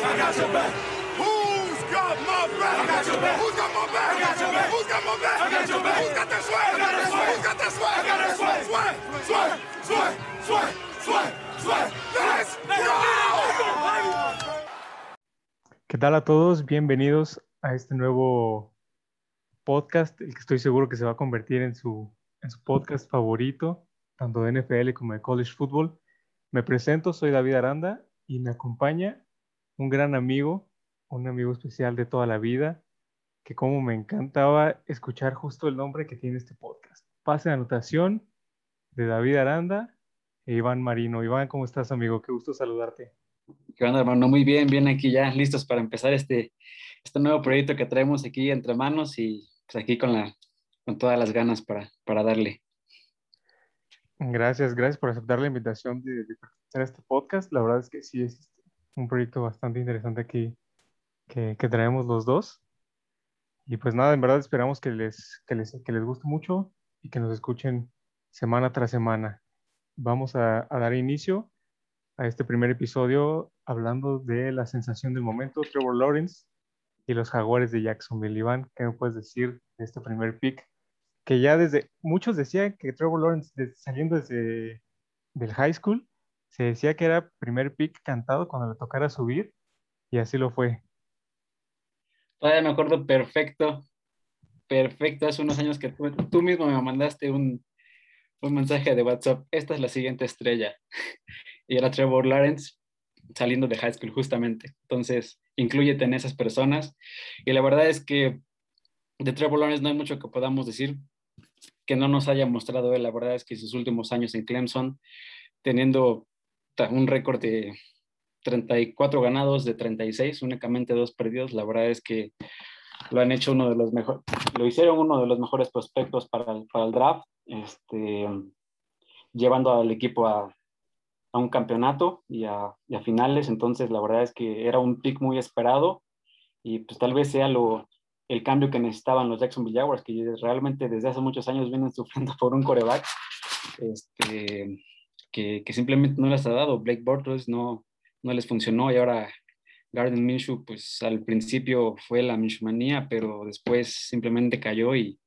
Got your back. Who's got my back? I got! ¿Qué tal a todos? Bienvenidos a este nuevo podcast, el que estoy seguro que se va a convertir en su podcast favorito, tanto de NFL como de college football. Me presento, soy David Aranda y me acompaña un gran amigo, un amigo especial de toda la vida, que como me encantaba escuchar justo el nombre que tiene este podcast. Pase de anotación de David Aranda e Iván Marino. Iván, ¿cómo estás, amigo? Qué gusto saludarte. ¿Qué onda, hermano? Muy bien, bien aquí ya, listos para empezar este, este nuevo proyecto que traemos aquí entre manos y pues aquí con, la, con todas las ganas para, para darle. Gracias, gracias por aceptar la invitación de, de participar en este podcast. La verdad es que sí es un proyecto bastante interesante aquí que, que traemos los dos. Y pues nada, en verdad esperamos que les, que les, que les guste mucho y que nos escuchen semana tras semana. Vamos a, dar inicio a este primer episodio hablando de la sensación del momento, Trevor Lawrence y los jaguares de Jacksonville. Iván, ¿qué me puedes decir de este primer pick? Que ya desde, muchos decían que Trevor Lawrence saliendo desde del high school, se decía que era primer pick cantado cuando le tocara subir, y así lo fue. Todavía me acuerdo perfecto, perfecto, hace unos años que tú, tú mismo me mandaste un, un mensaje de WhatsApp, esta es la siguiente estrella. Y era Trevor Lawrence saliendo de high school justamente. Entonces, inclúyete en esas personas. Y la verdad es que de Trevor Lawrence no hay mucho que podamos decir que no nos haya mostrado él. La verdad es que sus últimos años en Clemson, teniendo un récord de 34 ganados de 36, únicamente dos perdidos, la verdad es que lo han hecho uno de los mejores, lo hicieron uno de los mejores prospectos para el, para el draft, este, llevando al equipo a, a un campeonato y a, y a finales. Entonces, la verdad es que era un pick muy esperado y pues tal vez sea lo, el cambio que necesitaban los Jacksonville Jaguars, que realmente desde hace muchos años vienen sufriendo por un coreback este, que, simplemente no les ha dado. Blake Bortles no, no les funcionó y ahora Garden Minshew, pues al principio fue la Minshewmanía, pero después simplemente cayó y,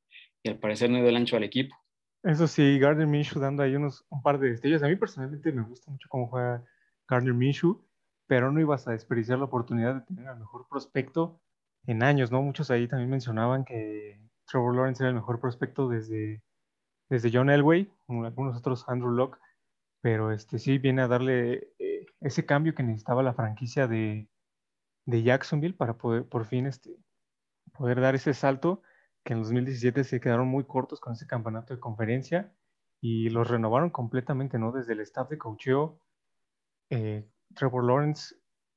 y al parecer no dio el ancho al equipo. Eso sí, Gardner Minshew dando ahí unos, un par de destellos. A mí personalmente me gusta mucho cómo juega Gardner Minshew, pero no ibas a desperdiciar la oportunidad de tener al mejor prospecto en años, ¿no? Muchos ahí también mencionaban que Trevor Lawrence era el mejor prospecto desde, desde John Elway, como algunos otros Andrew Locke, pero este sí viene a darle eh, ese cambio que necesitaba la franquicia de, de Jacksonville para poder por fin este, poder dar ese salto que en 2017 se quedaron muy cortos con ese campeonato de conferencia y los renovaron completamente, ¿no? Desde el staff de coacheo, eh, Trevor Lawrence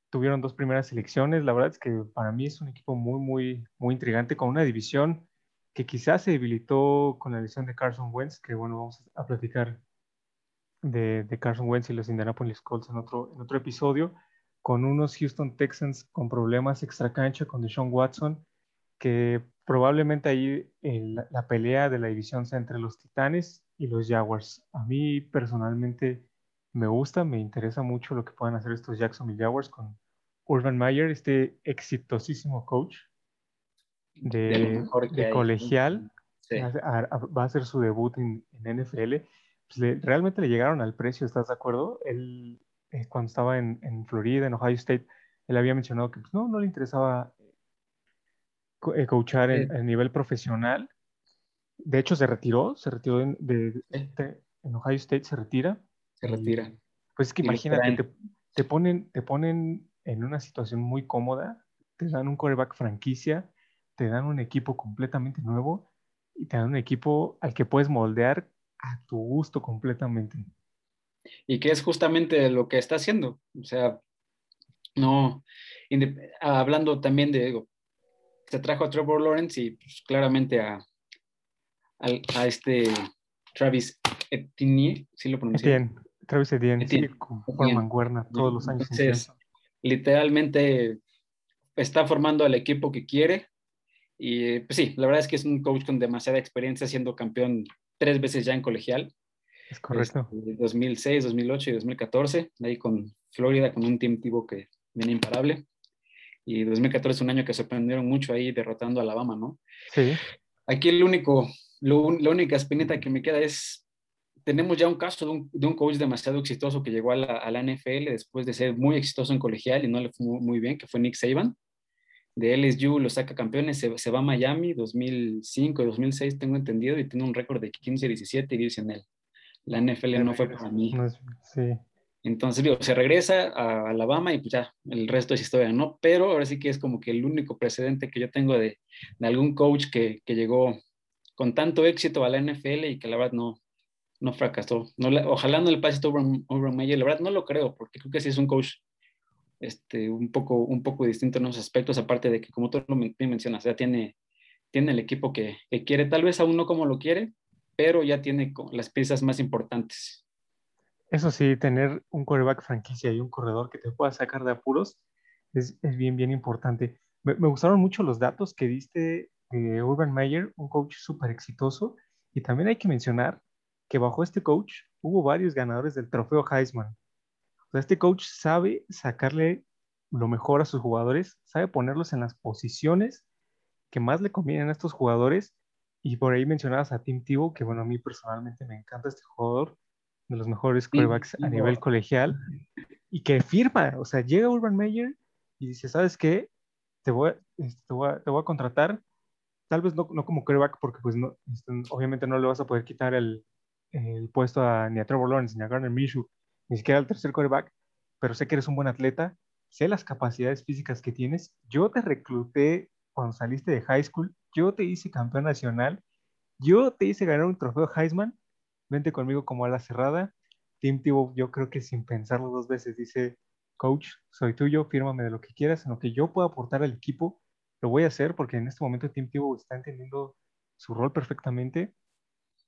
tuvieron dos primeras selecciones. La verdad es que para mí es un equipo muy, muy, muy intrigante con una división que quizás se debilitó con la lesión de Carson Wentz, que bueno, vamos a platicar de, de Carson Wentz y los Indianapolis Colts en otro, en otro episodio, con unos Houston Texans con problemas extracancha con Deshaun Watson, que probablemente ahí la, pelea de la división sea entre los Titanes y los Jaguars. A mí personalmente me gusta, me interesa mucho lo que puedan hacer estos Jacksonville Jaguars con Urban Meyer, este exitosísimo coach De de, colegial, Sí. a- va a hacer su debut en, en NFL. Pues le- realmente le llegaron al precio, ¿estás de acuerdo? Él, eh, cuando estaba en, en Florida, en Ohio State, él había mencionado que pues, no, no le interesaba co- eh, coachar en, a nivel profesional. De hecho, se retiró, se retiró en, de, de- en Ohio State, se retira. Se Y, retira. Pues es que imagínate, te, te ponen, te ponen en una situación muy cómoda, te dan un quarterback franquicia, te dan un equipo completamente nuevo y te dan un equipo al que puedes moldear a tu gusto completamente. y que es justamente lo que está haciendo. O sea, no, hablando también de, digo, se trajo a Trevor Lawrence y pues, claramente a, a este Travis Etienne, ¿sí lo pronuncié? Etienne, Travis Etienne, sí, Etienne, con Etienne. Todos los años. Entonces, literalmente está formando al equipo que quiere y pues sí, la verdad es que es un coach con demasiada experiencia siendo campeón tres veces ya en colegial. Es correcto. Este, 2006, 2008 y 2014, ahí con Florida, con un team tipo que viene imparable. y 2014 es un año que sorprendieron mucho ahí derrotando a Alabama, ¿no? Sí. Aquí el único, lo, la única espinita que me queda es, tenemos ya un caso de un, de un coach demasiado exitoso que llegó a la, a la, NFL después de ser muy exitoso en colegial y no le fue muy bien, que fue Nick Saban. De LSU lo saca campeones, se, se va a Miami 2005 y 2006, tengo entendido, y tiene un récord de 15-17 y dice en él. La NFL no fue para mí. Sí. Entonces, digo, se regresa a Alabama y pues ya, el resto es historia, ¿no? Pero ahora sí que es como que el único precedente que yo tengo de, de algún coach que, que, llegó con tanto éxito a la NFL y que la verdad no, no fracasó. No, ojalá no le pase a Urban Meyer, la verdad no lo creo, porque creo que sí es un coach este, un, poco, un poco distinto en esos aspectos, aparte de que, como tú lo mencionas, ya tiene, tiene el equipo que, que quiere, tal vez aún no como lo quiere, pero ya tiene las piezas más importantes. Eso sí, tener un quarterback franquicia y un corredor que te pueda sacar de apuros es, es bien, bien importante. Me, me, gustaron mucho los datos que diste de Urban Meyer, un coach súper exitoso. Y también hay que mencionar que bajo este coach hubo varios ganadores del trofeo Heisman. Sea, este coach sabe sacarle lo mejor a sus jugadores, sabe ponerlos en las posiciones que más le convienen a estos jugadores. Y por ahí mencionabas a Tim Tebow, que bueno, a mí personalmente me encanta este jugador de los mejores quarterbacks sí, a nivel colegial, y que firma, o sea, llega Urban Meyer y dice, ¿sabes qué? Te voy, este, te voy, a, te voy a contratar, tal vez no, no como quarterback, porque pues no, este, obviamente no le vas a poder quitar el, el puesto a, ni a Trevor Lawrence, ni a Garner Minshew, ni siquiera al tercer quarterback, pero sé que eres un buen atleta, sé las capacidades físicas que tienes, yo te recluté cuando saliste de high school, yo te hice campeón nacional, yo te hice ganar un trofeo Heisman, vente conmigo como a la cerrada. Tim Tebow, yo creo que sin pensarlo dos veces, dice, coach, soy tuyo, fírmame de lo que quieras, en lo que yo pueda aportar al equipo, lo voy a hacer porque en este momento Tim Tebow está entendiendo su rol perfectamente.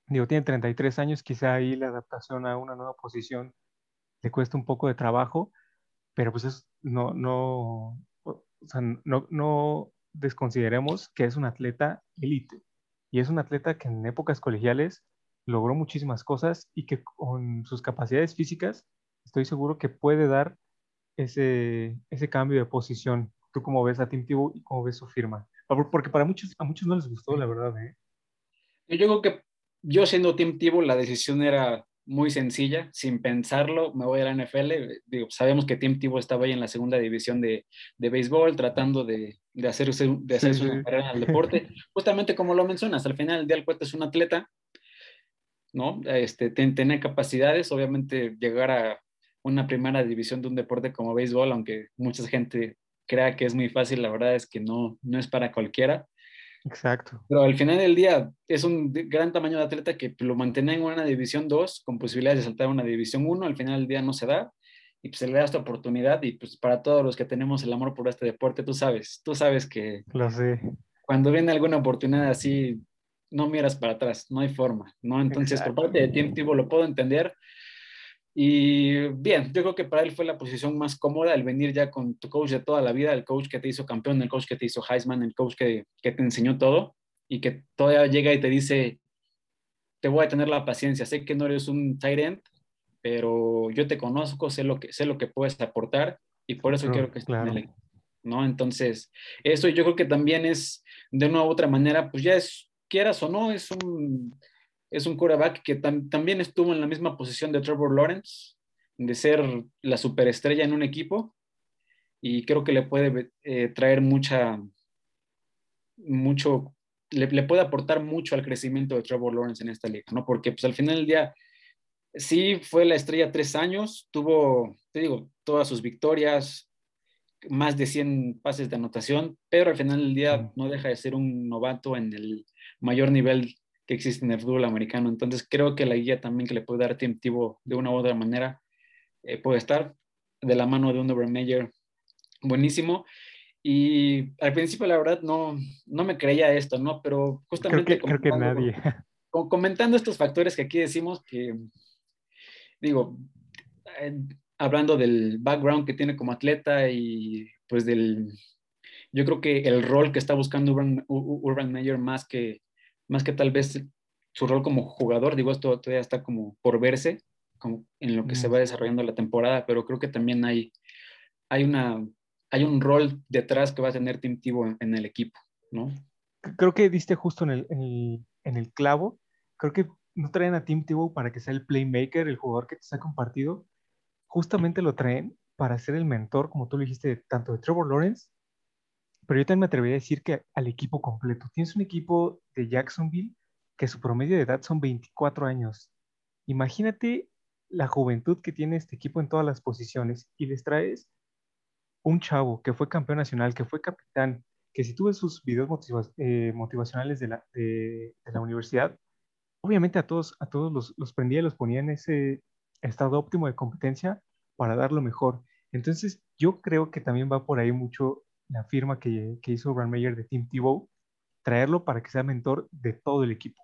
Digo, tiene 33 años, quizá ahí la adaptación a una nueva posición le cuesta un poco de trabajo, pero pues es, no, no, no, no desconsideremos que es un atleta élite y es un atleta que en épocas colegiales logró muchísimas cosas y que con sus capacidades físicas estoy seguro que puede dar ese, ese cambio de posición. ¿Tú cómo ves a Tim Tebow y cómo ves su firma? Porque para muchos, a muchos no les gustó, la verdad. ¿eh? Yo creo que yo siendo Tim Tebow, la decisión era muy sencilla, sin pensarlo, me voy a la NFL. Digo, sabemos que Tim Tebow estaba ahí en la segunda división de, de béisbol, tratando de, de hacer, de hacer sí, su sí. carrera en el deporte. Justamente como lo mencionas, al final del cuate es un atleta, ¿no? Este, tener capacidades, obviamente llegar a una primera división de un deporte como béisbol, aunque mucha gente crea que es muy fácil, la verdad es que no, no es para cualquiera. Exacto. Pero al final del día es un gran tamaño de atleta que lo mantiene en una división 2 con posibilidades de saltar a una división 1, al final del día no se da y pues se le da esta oportunidad y pues para todos los que tenemos el amor por este deporte, tú sabes, tú sabes que lo sé. cuando viene alguna oportunidad así, no miras para atrás, no hay forma, ¿no? Entonces, Exacto. por parte de Tebow lo puedo entender. Y bien, yo creo que para él fue la posición más cómoda el venir ya con tu coach de toda la vida, el coach que te hizo campeón, el coach que te hizo Heisman, el coach que, que te enseñó todo y que todavía llega y te dice, te voy a tener la paciencia, sé que no eres un tight end, pero yo te conozco, sé lo que, sé lo que puedes aportar y por eso quiero que estés claro. en el ¿no? Entonces, eso yo creo que también es, de una u otra manera, pues ya es, quieras o no, es un, es un quarterback que tam también estuvo en la misma posición de Trevor Lawrence, de ser la superestrella en un equipo, y creo que le puede eh, traer mucha, mucho, le, le, puede aportar mucho al crecimiento de Trevor Lawrence en esta liga, ¿no? Porque pues al final del día, sí fue la estrella tres años, tuvo, te digo, todas sus victorias, más de 100 pases de anotación, pero al final del día no deja de ser un novato en el mayor nivel que existe en el fútbol americano. Entonces creo que la guía también que le puede dar tiempo de una u otra manera eh, puede estar de la mano de un Overmeyer buenísimo. Y al principio la verdad no, no me creía esto, ¿no? Pero justamente... Creo que, creo que nadie. Comentando estos factores que aquí decimos que, digo, eh, hablando del background que tiene como atleta y pues del, yo creo que el rol que está buscando Urban, Urban Meyer más que, más que tal vez su rol como jugador, digo, esto todavía está como por verse como en lo que mm. se va desarrollando la temporada, pero creo que también hay, hay una, hay un rol detrás que va a tener Tim Tebow en, el equipo, ¿no? Creo que diste justo en el, en el, clavo. Creo que no traen a Tim Tebow para que sea el playmaker, el jugador que te saca un partido. Justamente lo traen para ser el mentor, como tú lo dijiste, tanto de Trevor Lawrence, pero yo también me atrevería a decir que al equipo completo. Tienes un equipo de Jacksonville que su promedio de edad son 24 años. Imagínate la juventud que tiene este equipo en todas las posiciones y les traes un chavo que fue campeón nacional, que fue capitán, que si tú sus videos eh, motivacionales de la, de, la, universidad, obviamente a todos, a todos los, los prendía y los ponía en ese estado óptimo de competencia para dar lo mejor. Entonces, yo creo que también va por ahí mucho la firma que, que hizo Brand Mayer de Team Tebow, traerlo para que sea mentor de todo el equipo.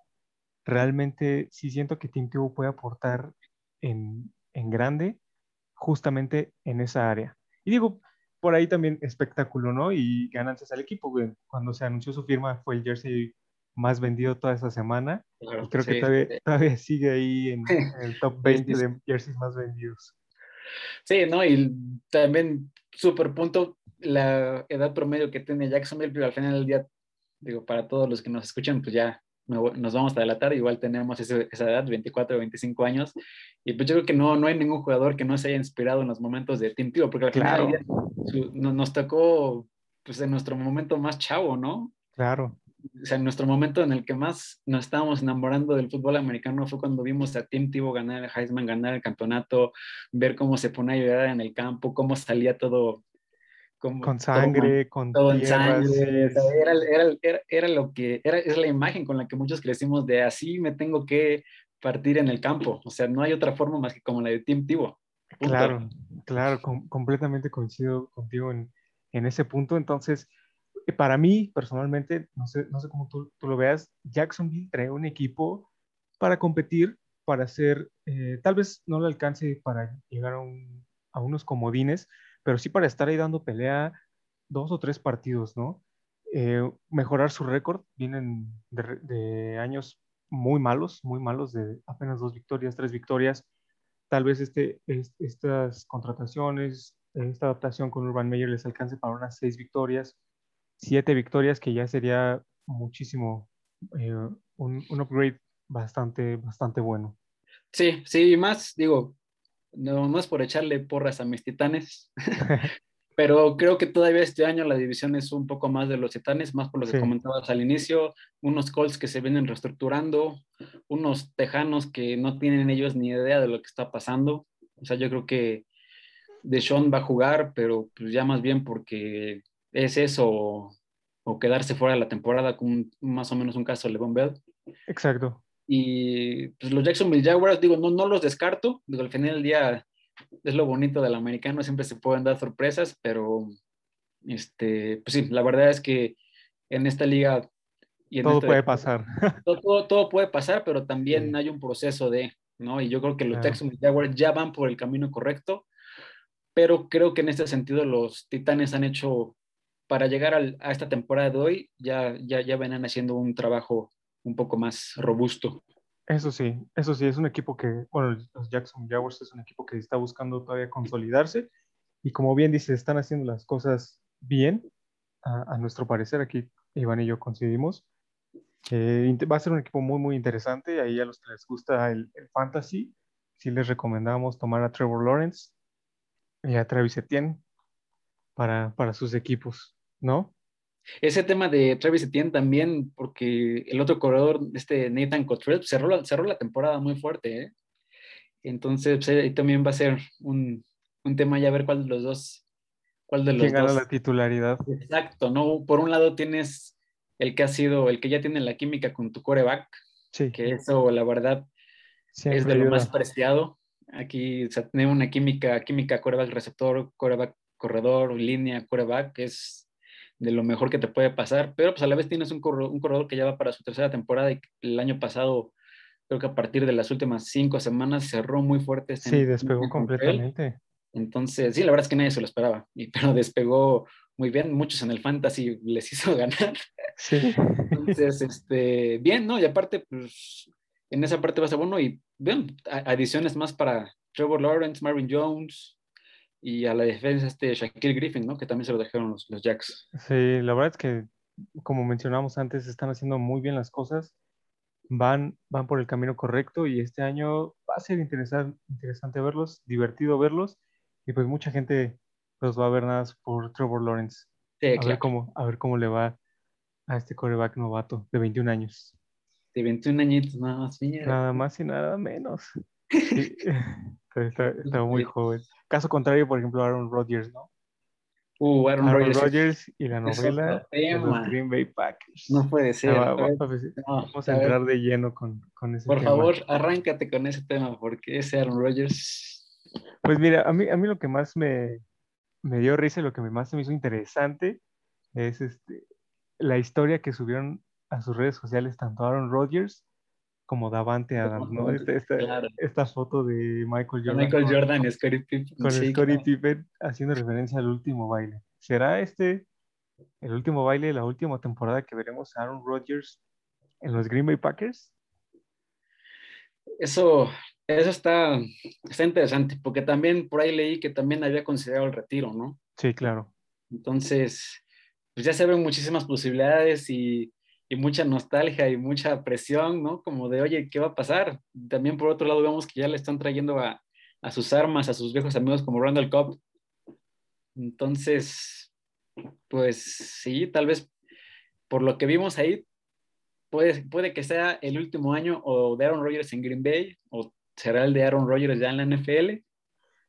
Realmente sí siento que Team Tebow puede aportar en, en grande justamente en esa área. Y digo, por ahí también espectáculo, ¿no? Y ganancias al equipo, Cuando se anunció su firma fue el jersey más vendido toda esa semana. y creo que todavía, todavía, sigue ahí en, el top 20 de jerseys más vendidos. Sí, ¿no? Y también, súper punto, la edad promedio que tiene Jacksonville, pero al final del día, digo, para todos los que nos escuchan, pues ya nos vamos a delatar, igual tenemos esa edad, 24 o 25 años, y pues yo creo que no, no hay ningún jugador que no se haya inspirado en los momentos de Team Tebow, porque al final nos tocó pues en nuestro momento más chavo, ¿no? Claro. O sea, en nuestro momento en el que más nos estábamos enamorando del fútbol americano fue cuando vimos a Tim Tebow ganar el Heisman, ganar el campeonato, ver cómo se pone a llorar en el campo, cómo salía todo con sangre, con todo sangre. era, lo que era, es la imagen con la que muchos crecimos de así me tengo que partir en el campo. O sea, no hay otra forma más que como la de Tim Tebow. Claro, claro, completamente coincido contigo en, en, ese punto. Entonces, eh, para mí, personalmente, no sé, no sé cómo tú, tú lo veas, Jacksonville trae un equipo para competir, para hacer, eh, tal vez no le alcance para llegar a, un, a unos comodines, pero sí para estar ahí dando pelea dos o tres partidos, ¿no? Eh, mejorar su récord, vienen de, años muy malos, muy malos, de apenas dos victorias, tres victorias. Tal vez este, estas contrataciones, esta adaptación con Urban Meyer les alcance para unas seis victorias, siete victorias, que ya sería muchísimo, eh, un, un, upgrade bastante, bastante bueno. Sí, sí, más, digo, no, no es por echarle porras a mis titanes, pero creo que todavía este año la división es un poco más de los titanes, más por lo que comentabas al inicio, unos Colts que se vienen reestructurando, unos tejanos que no tienen ellos ni idea de lo que está pasando. O sea, yo creo que Deshaun va a jugar, pero pues ya más bien porque es eso o, quedarse fuera de la temporada con más o menos un caso de Levon Bell. Exacto. Y pues, los Jacksonville Jaguars, digo, no, no los descarto. Digo, al final del día es lo bonito del americano, siempre se pueden dar sorpresas, pero este, pues sí, la verdad es que en esta liga... Y todo puede pasar. Todo, todo, puede pasar, pero también hay un proceso de, ¿no? Y yo creo que los Jacksonville Jaguars ya van por el camino correcto, pero creo que en este sentido los Titanes han hecho, para llegar a esta temporada de hoy, ya, ya, ya venían haciendo un trabajo un poco más robusto. Eso sí, eso sí, es un equipo que, bueno, los Jackson Jaguars es un equipo que está buscando todavía consolidarse y como bien dice, están haciendo las cosas bien, a, nuestro parecer, aquí Iván y yo coincidimos. Eh, va a ser un equipo muy, muy interesante, ahí a los que les gusta el, fantasy, sí les recomendamos tomar a Trevor Lawrence y a Travis Etienne para, para sus equipos, ¿no? Ese tema de Travis Etienne también, porque el otro corredor, este Nathan Cottrell, cerró la, cerró la temporada muy fuerte. ¿eh? Entonces, pues, ahí también va a ser un, un, tema ya ver cuál de los dos. Cuál de los ¿Quién gana la titularidad? Exacto, ¿no? Por un lado tienes el que ha sido, el que ya tiene la química con tu coreback, sí. que eso, la verdad, es de lo más preciado. Aquí o sea, tener una química, química coreback receptor, coreback corredor, línea, coreback, es de lo mejor que te puede pasar, pero pues a la vez tienes un corredor, un corredor que ya va para su tercera temporada y el año pasado, creo que a partir de las últimas cinco semanas cerró muy fuerte. Sí, despegó completamente. Entonces, sí, la verdad es que nadie se lo esperaba, y, pero despegó muy bien, muchos en el fantasy les hizo ganar. Sí. Entonces, este, bien, ¿no? Y aparte, pues, en esa parte va a ser bueno y bien, adiciones más para Trevor Lawrence, Marvin Jones, y a la defensa este Shaquille Griffin, ¿no? Que también se lo dejaron los, los Jacks. Sí, la verdad es que, como mencionamos antes, están haciendo muy bien las cosas, van, van por el camino correcto y este año va a ser interesante, interesante verlos, divertido verlos y pues mucha gente los va a ver nada más por Trevor Lawrence. Sí, a, ver cómo, a ver cómo le va a este coreback novato de 21 años. De 21 añitos, nada más. Mira. Nada más y nada menos. Sí, está, está muy joven. Caso contrario, por ejemplo, Aaron Rodgers, ¿no? Uh, Aaron, Aaron Rodgers. Y la novela de los. Green Bay Packers. No puede ser. A Vamos a a ver, entrar de lleno con, con ese Por tema. favor, arráncate con ese tema, porque ese Aaron Rodgers. Pues mira, a mí, a mí lo que más me, me dio risa y lo que más se me hizo interesante es este, la historia que subieron a sus redes sociales tanto Aaron Rodgers como Davante Adams, ¿no? Esta, esta, Claro. esta foto de Michael Jordan Michael con, Jordan y Scottie Pippen. con sí, Scottie claro. Pippen haciendo referencia al último baile. ¿Será este el último baile de la última temporada que veremos a Aaron Rodgers en los Green Bay Packers? Eso, eso está, está interesante, porque también por ahí leí que también había considerado el retiro, ¿no? Sí, claro. Entonces, pues ya se ven muchísimas posibilidades y, y mucha nostalgia y mucha presión, ¿no? Como de, oye, ¿qué va a pasar? También por otro lado vemos que ya le están trayendo a, a sus armas, a sus viejos amigos como Randall Cobb. Entonces, pues sí, tal vez por lo que vimos ahí, puede, puede que sea el último año o de Aaron Rodgers en Green Bay o será el de Aaron Rodgers ya en la NFL.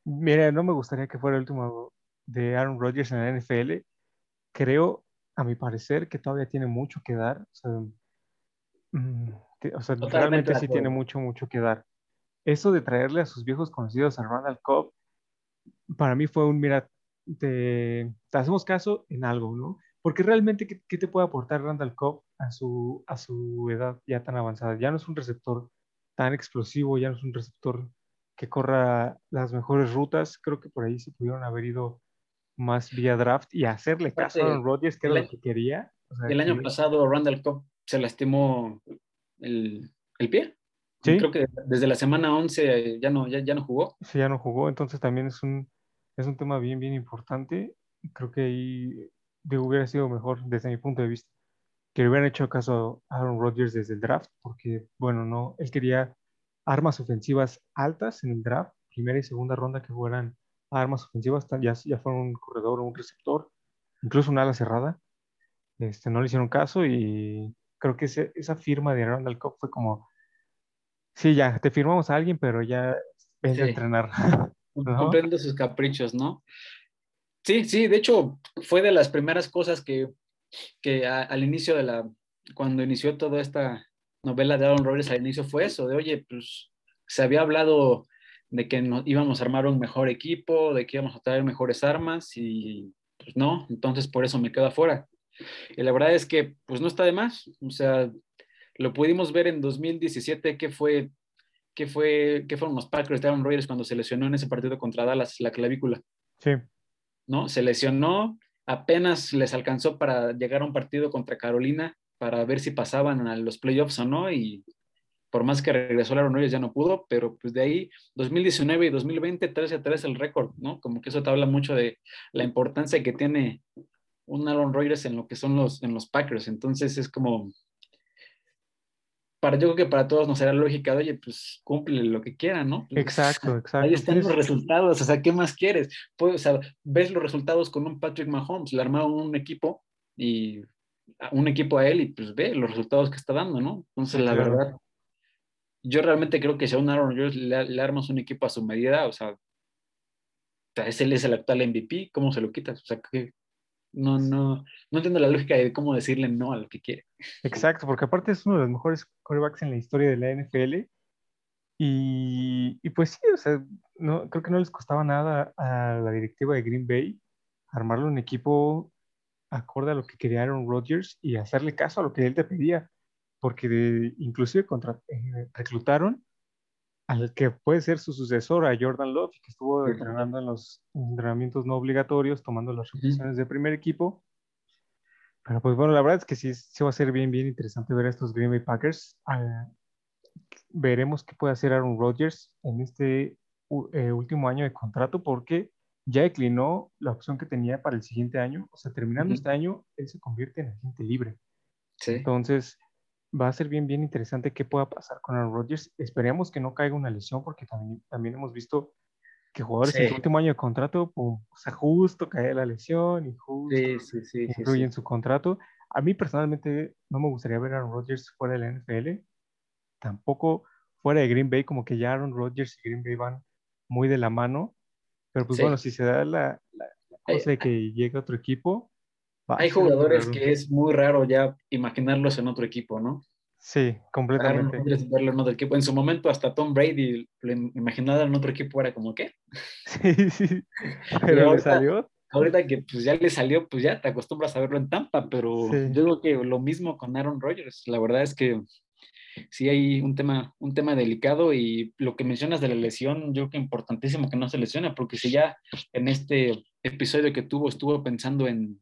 Mira, no me gustaría que fuera el último de Aaron Rodgers en la NFL. Creo, a mi parecer, que todavía tiene mucho que dar. O sea, mm, que- o sea, Totalmente realmente sí tiene mucho, mucho que dar. Eso de traerle a sus viejos conocidos a Ronald Cobb, para mí fue un, mira, te, te hacemos caso en algo, ¿no? Porque realmente, ¿qué, qué te puede aportar Randall Cobb a su, a su edad ya tan avanzada? Ya no es un receptor tan explosivo, ya no es un receptor que corra las mejores rutas. Creo que por ahí se pudieron haber ido más vía draft y hacerle caso a Aaron Rodgers, que era lo que quería. O sea, El año que- pasado Randall Cobb se lastimó el, el pie. Sí. Creo que desde la semana 11 ya no, ya, ya no jugó. sí, ya no jugó, entonces también es un, es un tema bien, bien importante. Creo que ahí digo, hubiera sido mejor desde mi punto de vista que le hubieran hecho caso a Aaron Rodgers desde el draft, porque, bueno, no, él quería armas ofensivas altas en el draft, primera y segunda ronda que fueran armas ofensivas, ya, ya fueron un corredor o un receptor, incluso una ala cerrada. Este, no le hicieron caso y creo que ese- esa firma de Randall Cobb fue como, sí, ya, te firmamos a alguien, pero ya vente a Sí. entrenar. ¿No? Cumpliendo sus caprichos, ¿no? Sí, sí, de hecho fue de las primeras cosas que, que a- al inicio de la, cuando inició toda esta novela de Aaron Rodgers, al inicio fue eso, de oye, pues se había hablado de que nos íbamos a armar un mejor equipo, de que íbamos a traer mejores armas y pues no, entonces por eso me quedo afuera. Y la verdad es que pues no está de más, o sea, lo pudimos ver en 2017 que fue, que fue, que fueron los Packers de Aaron Rodgers cuando se lesionó en ese partido contra Dallas la clavícula. Sí, ¿no? Se lesionó, apenas les alcanzó para llegar a un partido contra Carolina para ver si pasaban a los playoffs o no, y por más que regresó Aaron Rodgers ya no pudo, pero pues de ahí 2019 y 2020 13 a 3 el récord, ¿no? Como que eso te habla mucho de la importancia que tiene un Aaron Rodgers en lo que son los, en los Packers, entonces es como, para, yo creo que para todos nos será lógica, de, oye, pues cumple lo que quieran, ¿no? Pues, exacto, exacto. Ahí están los resultados, o sea, ¿qué más quieres? Pues, o sea, ves los resultados con un Patrick Mahomes, le armaron un equipo y un equipo a él y pues ve los resultados que está dando, ¿no? Entonces, la claro. verdad, yo realmente creo que si a un Aaron Rodgers le, le armas un equipo a su medida, o sea, es él es el actual MVP, ¿cómo se lo quitas? O sea, que no, no, no entiendo la lógica de cómo decirle no a lo que quiere. Exacto, porque aparte es uno de los mejores quarterbacks en la historia de la NFL. Y, y pues sí, o sea, no, creo que no les costaba nada a la directiva de Green Bay armarle un equipo acorde a lo que quería Aaron Rodgers y hacerle caso a lo que él te pedía, porque de- inclusive contra, eh, reclutaron al que puede ser su sucesor, a Jordan Love, que estuvo entrenando en los entrenamientos no obligatorios, tomando las repeticiones de primer equipo. Pero pues bueno, la verdad es que sí, sí va a ser bien, bien interesante ver a estos Green Bay Packers. Ah, veremos qué puede hacer Aaron Rodgers en este eh, último año de contrato, porque ya declinó la opción que tenía para el siguiente año. O sea, terminando este año, él se convierte en agente libre. Sí. Entonces, va a ser bien, bien interesante qué pueda pasar con Aaron Rodgers. Esperemos que no caiga una lesión, porque también, también hemos visto que jugadores en Sí. su último año de contrato, pum, o sea, justo cae la lesión y justo Sí, sí, en su contrato. A mí personalmente no me gustaría ver a Aaron Rodgers fuera de la NFL, tampoco fuera de Green Bay, como que ya Aaron Rodgers y Green Bay van muy de la mano, pero pues bueno, si se da la, la- la Hay- cosa de que llegue otro equipo, Hay jugadores que es muy raro ya imaginarlos en otro equipo, ¿no? Sí, completamente. Verlo en otro equipo. En su momento, hasta Tom Brady, lo im- imaginar en otro equipo era como, ¿qué? Sí, sí, pero le ahorita- salió. Ahorita que pues ya le salió, pues ya te acostumbras a verlo en Tampa, pero Sí. yo creo que lo mismo con Aaron Rodgers. La verdad es que sí hay un tema, un tema delicado y lo que mencionas de la lesión, yo creo que importantísimo que no se lesione, porque si ya en este episodio que tuvo estuvo pensando en,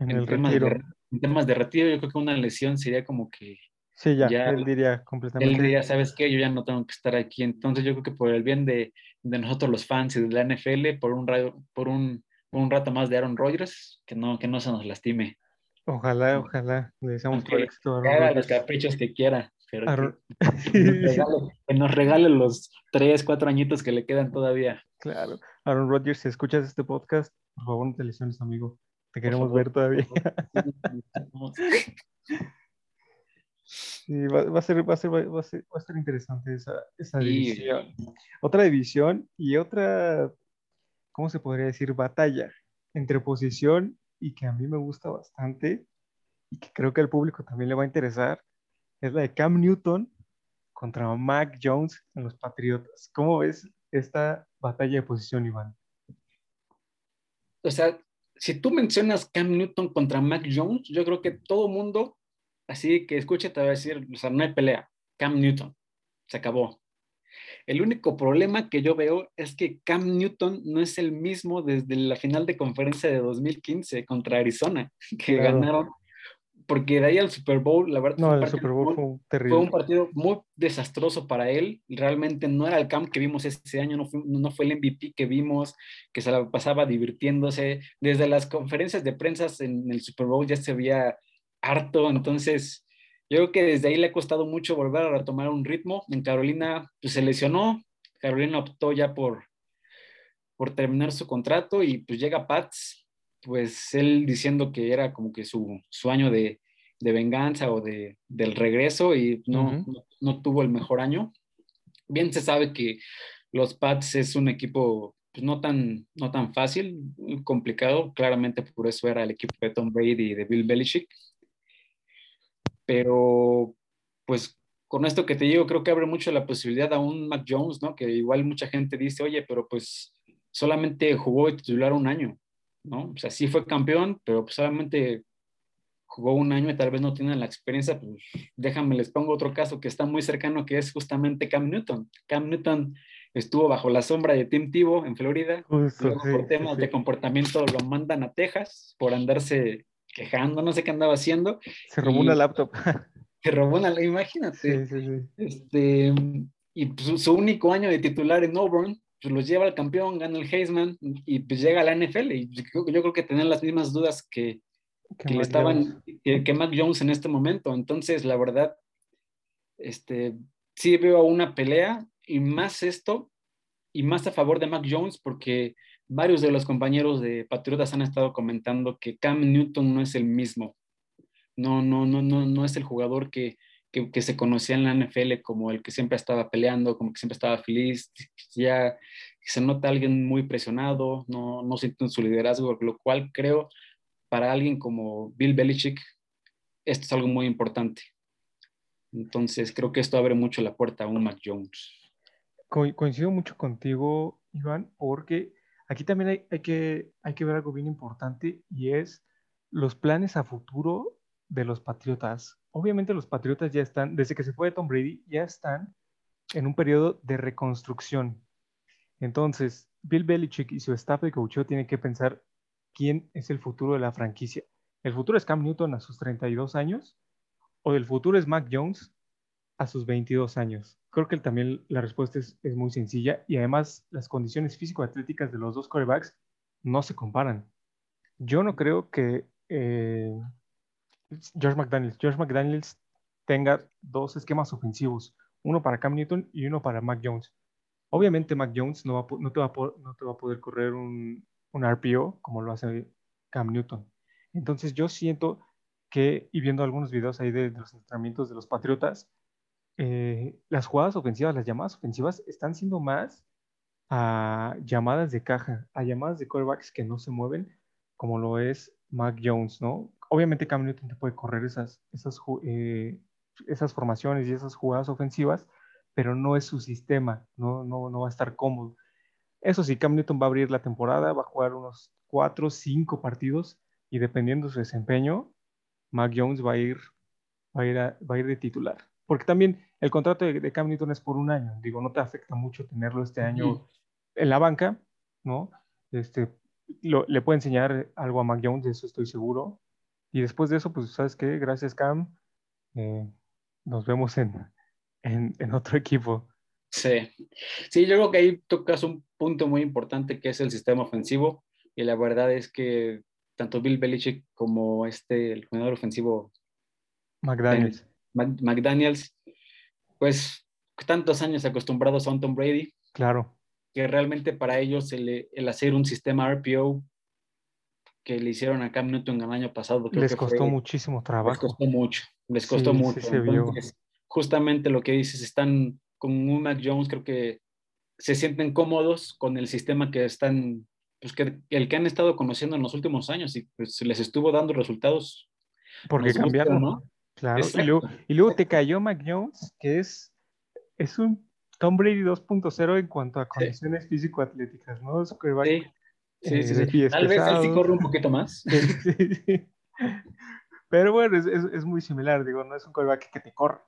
En en el temas, de, retiro. en temas de retiro, yo creo que una lesión sería como que Sí, ya, ya- él diría él completamente. diría, ¿sabes qué? Yo ya no tengo que estar aquí. Entonces yo creo que por el bien de, de nosotros los fans y de la NFL, por un, por un, por un rato más de Aaron Rodgers, que no, que no se nos lastime. Ojalá, ojalá, le deseamos todo éxito haga los caprichos que quiera, pero que- Aaron- que, nos regale, que nos regale los tres, cuatro añitos que le quedan todavía. Claro. Aaron Rodgers, si escuchas este podcast, por favor no te lesiones, amigo. Te queremos favor, ver todavía. Sí, va, va a ser, va a ser, va a ser, va a ser interesante esa, esa Sí. división. Otra división y otra, ¿cómo se podría decir? Batalla entre posición y que a mí me gusta bastante y que creo que al público también le va a interesar, es la de Cam Newton contra Mac Jones en los Patriotas. ¿Cómo ves esta batalla de posición, Iván? O sea, si tú mencionas Cam Newton contra Mac Jones, yo creo que todo mundo, así que escuche, te va a decir, o sea, no hay pelea. Cam Newton, se acabó. El único problema que yo veo es que Cam Newton no es el mismo desde la final de conferencia de 2015 contra Arizona, que Claro. ganaron, porque de ahí al Super Bowl, la verdad, No, el Super Bowl fue un fue terrible. un partido muy desastroso para él. Realmente no era el camp que vimos ese año, no fue, no fue el MVP que vimos, que se la pasaba divirtiéndose. Desde las conferencias de prensa en el Super Bowl ya se veía harto. Entonces, yo creo que desde ahí le ha costado mucho volver a retomar un ritmo. En Carolina pues, se lesionó. Carolina optó ya por, por terminar su contrato y pues llega Pats, pues él diciendo que era como que su, su año de, de venganza o de, del regreso y no, no, no tuvo el mejor año. Bien se sabe que los Pats es un equipo pues, no, tan, no tan fácil, complicado, claramente por eso era el equipo de Tom Brady y de Bill Belichick. Pero pues con esto que te digo, creo que abre mucho la posibilidad a un Mac Jones, ¿no? Que igual mucha gente dice, oye, pero pues solamente jugó de titular un año, ¿no? O sea, sí fue campeón, pero pues solamente jugó un año y tal vez no tienen la experiencia, pues déjame, les pongo otro caso que está muy cercano, que es justamente Cam Newton. Cam Newton estuvo bajo la sombra de Tim Tebow en Florida, Justo, luego sí, por temas sí. de comportamiento lo mandan a Texas por andarse quejando, no sé qué andaba haciendo, Se robó y- una laptop. que robó una, imagínate. Sí. Este, y pues, su, su único año de titular en Auburn, pues los lleva al campeón, gana el Heisman y pues llega a la NFL. Y yo, creo- yo creo que tenían las mismas dudas que, Que que le Mac estaban, que Mac Jones en este momento. Entonces, la verdad, este, sí veo una pelea y más esto y más a favor de Mac Jones porque varios de los compañeros de Patriotas han estado comentando que Cam Newton no es el mismo. No, no, no, no, no es el jugador que, que, que se conocía en la NFL como el que siempre estaba peleando, como que siempre estaba feliz. Ya se nota alguien muy presionado, no, no siente su liderazgo, lo cual creo para alguien como Bill Belichick, esto es algo muy importante. Entonces, creo que esto abre mucho la puerta a un Mac Jones. Co- coincido mucho contigo, Iván, porque aquí también hay, hay que, hay que ver algo bien importante y es los planes a futuro de los Patriotas. Obviamente los Patriotas ya están, desde que se fue Tom Brady, ya están en un periodo de reconstrucción. Entonces, Bill Belichick y su staff de coaching tienen que pensar quién es el futuro de la franquicia. ¿El futuro es Cam Newton a sus 32 años? ¿O el futuro es Mac Jones a sus 22 años? Creo que también la respuesta es, es muy sencilla y además las condiciones físico-atléticas de los dos corebacks no se comparan. Yo no creo que eh, George McDaniels, George McDaniels tenga dos esquemas ofensivos, uno para Cam Newton y uno para Mac Jones. Obviamente Mac Jones no, te, va a poder correr un, un, RPO como lo hace Cam Newton. Entonces yo siento que, y viendo algunos videos ahí de, los entrenamientos de los Patriotas, eh, las jugadas ofensivas, las llamadas ofensivas están siendo más a llamadas de caja, a llamadas de quarterbacks que no se mueven, como lo es Mac Jones, ¿no? Obviamente Cam Newton te puede correr esas, esas, eh, esas formaciones y esas jugadas ofensivas, pero no es su sistema, no, no, no va a estar cómodo. Eso sí, Cam Newton va a abrir la temporada, va a jugar unos 4, 5 partidos y dependiendo de su desempeño, Mac Jones va a ir, va a ir, va a ir de titular. Porque también el contrato de, Cam Newton es por un año. Digo, no te afecta mucho tenerlo este año en la banca, ¿no? Este, le puede enseñar algo a Mac Jones, de eso estoy seguro. Y después de eso, pues, ¿sabes qué? Gracias, Cam. Eh, nos vemos en, en, otro equipo. Sí. sí, yo creo que ahí tocas un punto muy importante que es el sistema ofensivo. Y la verdad es que tanto Bill Belichick como este, el jugador ofensivo McDaniels, McDaniels pues tantos años acostumbrados a Tom Brady. Claro que realmente para ellos el, hacer un sistema RPO que le hicieron a Cam Newton el año pasado. les costó muchísimo trabajo. Les costó mucho, les costó mucho. justamente lo que dices, están con un Mac Jones, creo que se sienten cómodos con el sistema que están, pues que el que han estado conociendo en los últimos años y pues les estuvo dando resultados. Porque cambiaron, ¿no? Claro, y luego, y luego, te cayó Mac Jones, que es, es un Tom Brady 2.0 en cuanto a condiciones físico-atléticas, ¿no? sí, sí, sí, sí. Tal vez él sí corre un poquito más. sí, Pero bueno, es, es, es, muy similar, digo, no es un quarterback que te corre.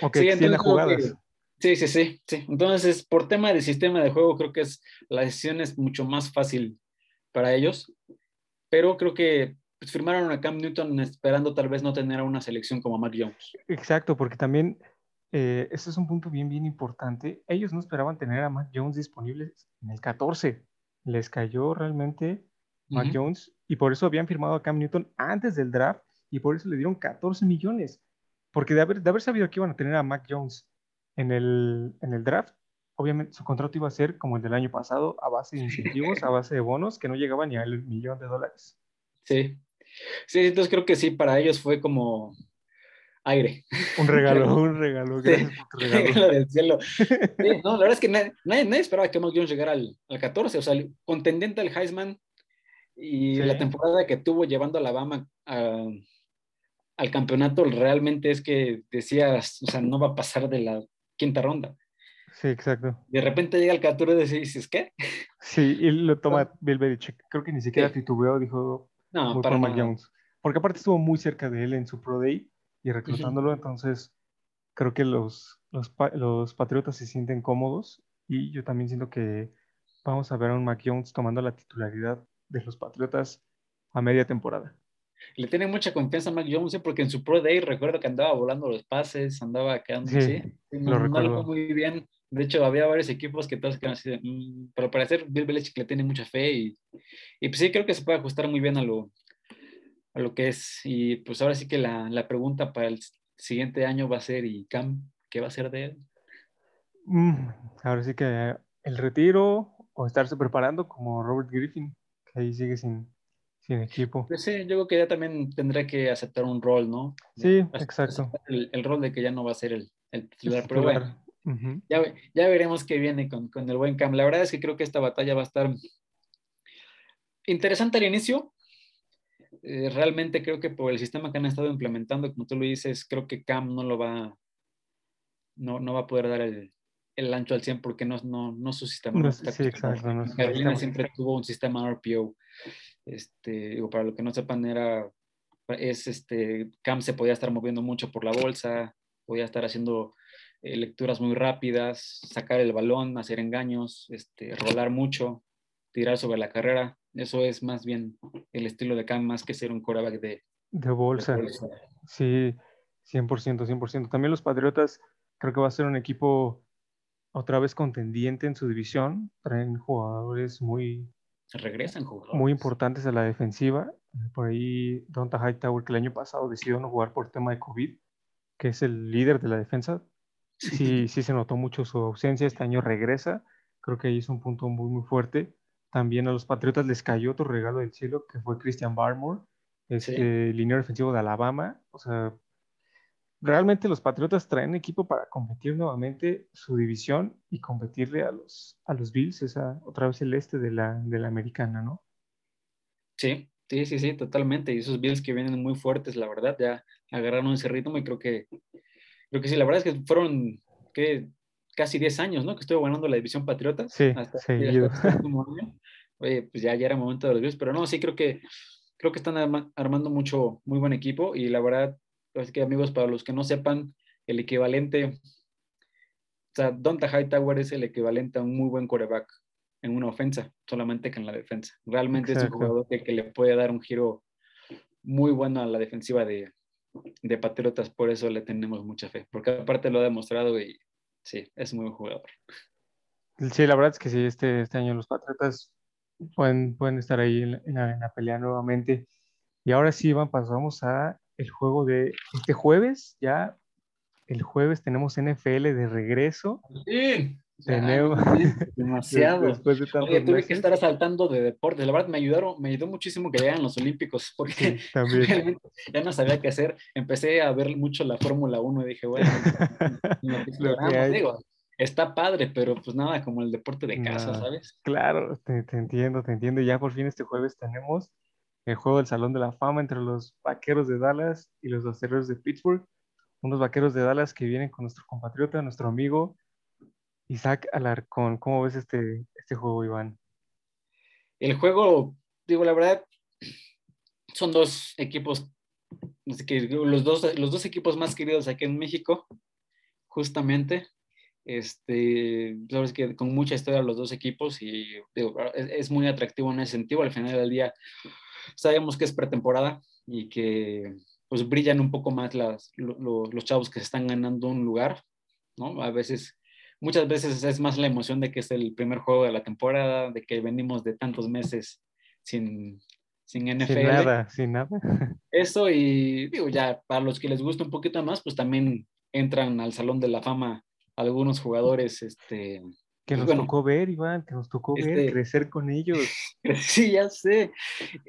O que tiene jugadas. Sí, sí, sí, sí. Entonces, por tema de sistema de juego, creo que es, la decisión es mucho más fácil para ellos. Pero creo que pues, firmaron a Cam Newton esperando tal vez no tener a una selección como Mac Jones. Exacto, porque también eh, este es un punto bien, bien importante. Ellos no esperaban tener a Mac Jones disponible en el 14. Les cayó realmente Mac Jones y por eso habían firmado a Cam Newton antes del draft y por eso le dieron 14 millones. Porque de haber, de haber sabido que iban a tener a Mac Jones en el, en el draft, obviamente su contrato iba a ser como el del año pasado, a base de incentivos, a base de bonos, que no llegaban ni al millón de dólares. Sí. Sí, entonces creo que sí, para ellos fue como, aire. Un regalo, un regalo. Gracias por tu regalo. del cielo. no, la verdad es que nadie, nadie, esperaba que Mac Jones llegara al, al, 14, o sea, contendente al Heisman y la temporada que tuvo llevando a Alabama a, al campeonato realmente es que decías, o sea, no va a pasar de la quinta ronda. Sí, exacto. De repente llega el 14 y dices, ¿qué? Sí, y lo toma Bill Belichick. Creo que ni siquiera titubeó, dijo, no, para Mac Jones. Porque aparte estuvo muy cerca de él en su Pro Day y reclutándolo. Entonces, creo que los, los, los, Patriotas se sienten cómodos y yo también siento que vamos a ver a un Mac Jones tomando la titularidad de los Patriotas a media temporada. Le tiene mucha confianza a Mac Jones ¿eh? porque en su Pro Day recuerdo que andaba volando los pases, andaba quedando sí, no, lo muy bien. De hecho, había varios equipos que todos quedaron así, mm", pero para ser Bill Belichick le tiene mucha fe y, y pues sí, creo que se puede ajustar muy bien a lo, a lo que es. Y pues ahora sí que la, la, pregunta para el siguiente año va a ser, ¿y Cam qué va a ser de él? Mm, ahora sí que el retiro o estarse preparando como Robert Griffin, que ahí sigue sin, sin equipo. Pues sí, yo creo que ya también tendrá que aceptar un rol, ¿no? Sí, exacto. El, el, rol de que ya no va a ser el, el titular, pero bueno. ya, ya, veremos qué viene con, con, el buen Cam. La verdad es que creo que esta batalla va a estar interesante al inicio, eh, realmente creo que por el sistema que han estado implementando, como tú lo dices, creo que Cam no lo va, no, no va a poder dar el, el ancho al 100 porque no, no, no su sistema. No, sí, exacto. Carolina siempre tuvo un sistema RPO. Este, digo, para lo que no sepan, era, es este, Cam se podía estar moviendo mucho por la bolsa, podía estar haciendo eh, lecturas muy rápidas, sacar el balón, hacer engaños, este, rolar mucho, tirar sobre la carrera. Eso es más bien el estilo de Cam, más que ser un coreback de, de bolsa. Sí, 100%, 100%. También los Patriotas creo que va a ser un equipo otra vez contendiente en su división. Traen jugadores muy, Regresan jugadores. muy importantes a la defensiva. Por ahí Donta Hightower, que el año pasado decidió no jugar por tema de COVID, que es el líder de la defensa. Sí, sí se notó mucho su ausencia. Este año regresa. Creo que ahí es un punto muy, muy fuerte. También a los Patriotas les cayó otro regalo del cielo, que fue Christian Barmore, este línea defensivo de Alabama. O sea, realmente los Patriotas traen equipo para competir nuevamente su división y competirle a los, a los Bills, esa otra vez el este de la, de la americana, ¿no? Sí, sí, sí, sí, totalmente. Y esos Bills que vienen muy fuertes, la verdad, ya agarraron ese ritmo y creo que, creo que sí, la verdad es que fueron, ¿qué? Casi 10 años, ¿no? Que estuvo ganando la división Patriotas. Sí, hasta, seguido. hasta año. Oye, pues ya, ya era momento de los Bills, pero no, sí creo que creo que están arma- armando mucho, muy buen equipo y la verdad, es que amigos, para los que no sepan, el equivalente, o sea, Donta Hightower es el equivalente a un muy buen coreback en una ofensa, solamente que en la defensa. Realmente es un jugador que, que le puede dar un giro muy bueno a la defensiva de, de Patriotas, por eso le tenemos mucha fe, porque aparte lo ha demostrado y sí, es muy buen jugador. Sí, la verdad es que sí, este, este año los Patriotas pueden, pueden estar ahí en la, en la- en la pelea nuevamente. Y ahora sí, Iván, pasamos a el juego de este jueves. Ya el jueves tenemos NFL de regreso. Sí, Tenemos- demasiado. Después de Oye, tuve meses. que estar asaltando de deportes. La verdad me ayudaron, me ayudó muchísimo que llegaran los Olímpicos, porque Sí, realmente ya no sabía qué hacer. Empecé a ver mucho la Fórmula 1 y dije, bueno, lo que Lo que esperamos, hay. digo, está padre, pero pues nada como el deporte de casa. ¿sabes? Claro, te, te entiendo, te entiendo. Ya por fin este jueves tenemos el juego del Salón de la Fama entre los Vaqueros de Dallas y los Acereros de Pittsburgh. Unos Vaqueros de Dallas que vienen con nuestro compatriota, nuestro amigo Isaac Alarcón. ¿Cómo ves este, este juego, Iván? El juego, digo, la verdad, son dos equipos, los dos, los dos equipos más queridos aquí en México, justamente. Este, sabes que con mucha historia los dos equipos y es, muy atractivo en ese sentido. Al final del día sabemos que es pretemporada y que pues brillan un poco más las, lo- lo- los chavos que se están ganando un lugar, ¿no? A veces, muchas veces es más la emoción de que es el primer juego de la temporada, de que venimos de tantos meses sin, sin NFL. Sin nada, sin nada. Eso y digo, ya para los que les gusta un poquito más, pues también entran al Salón de la Fama algunos jugadores, este, Que nos Bueno, tocó ver, Iván, que nos tocó ver, este- crecer con ellos. sí, ya sé.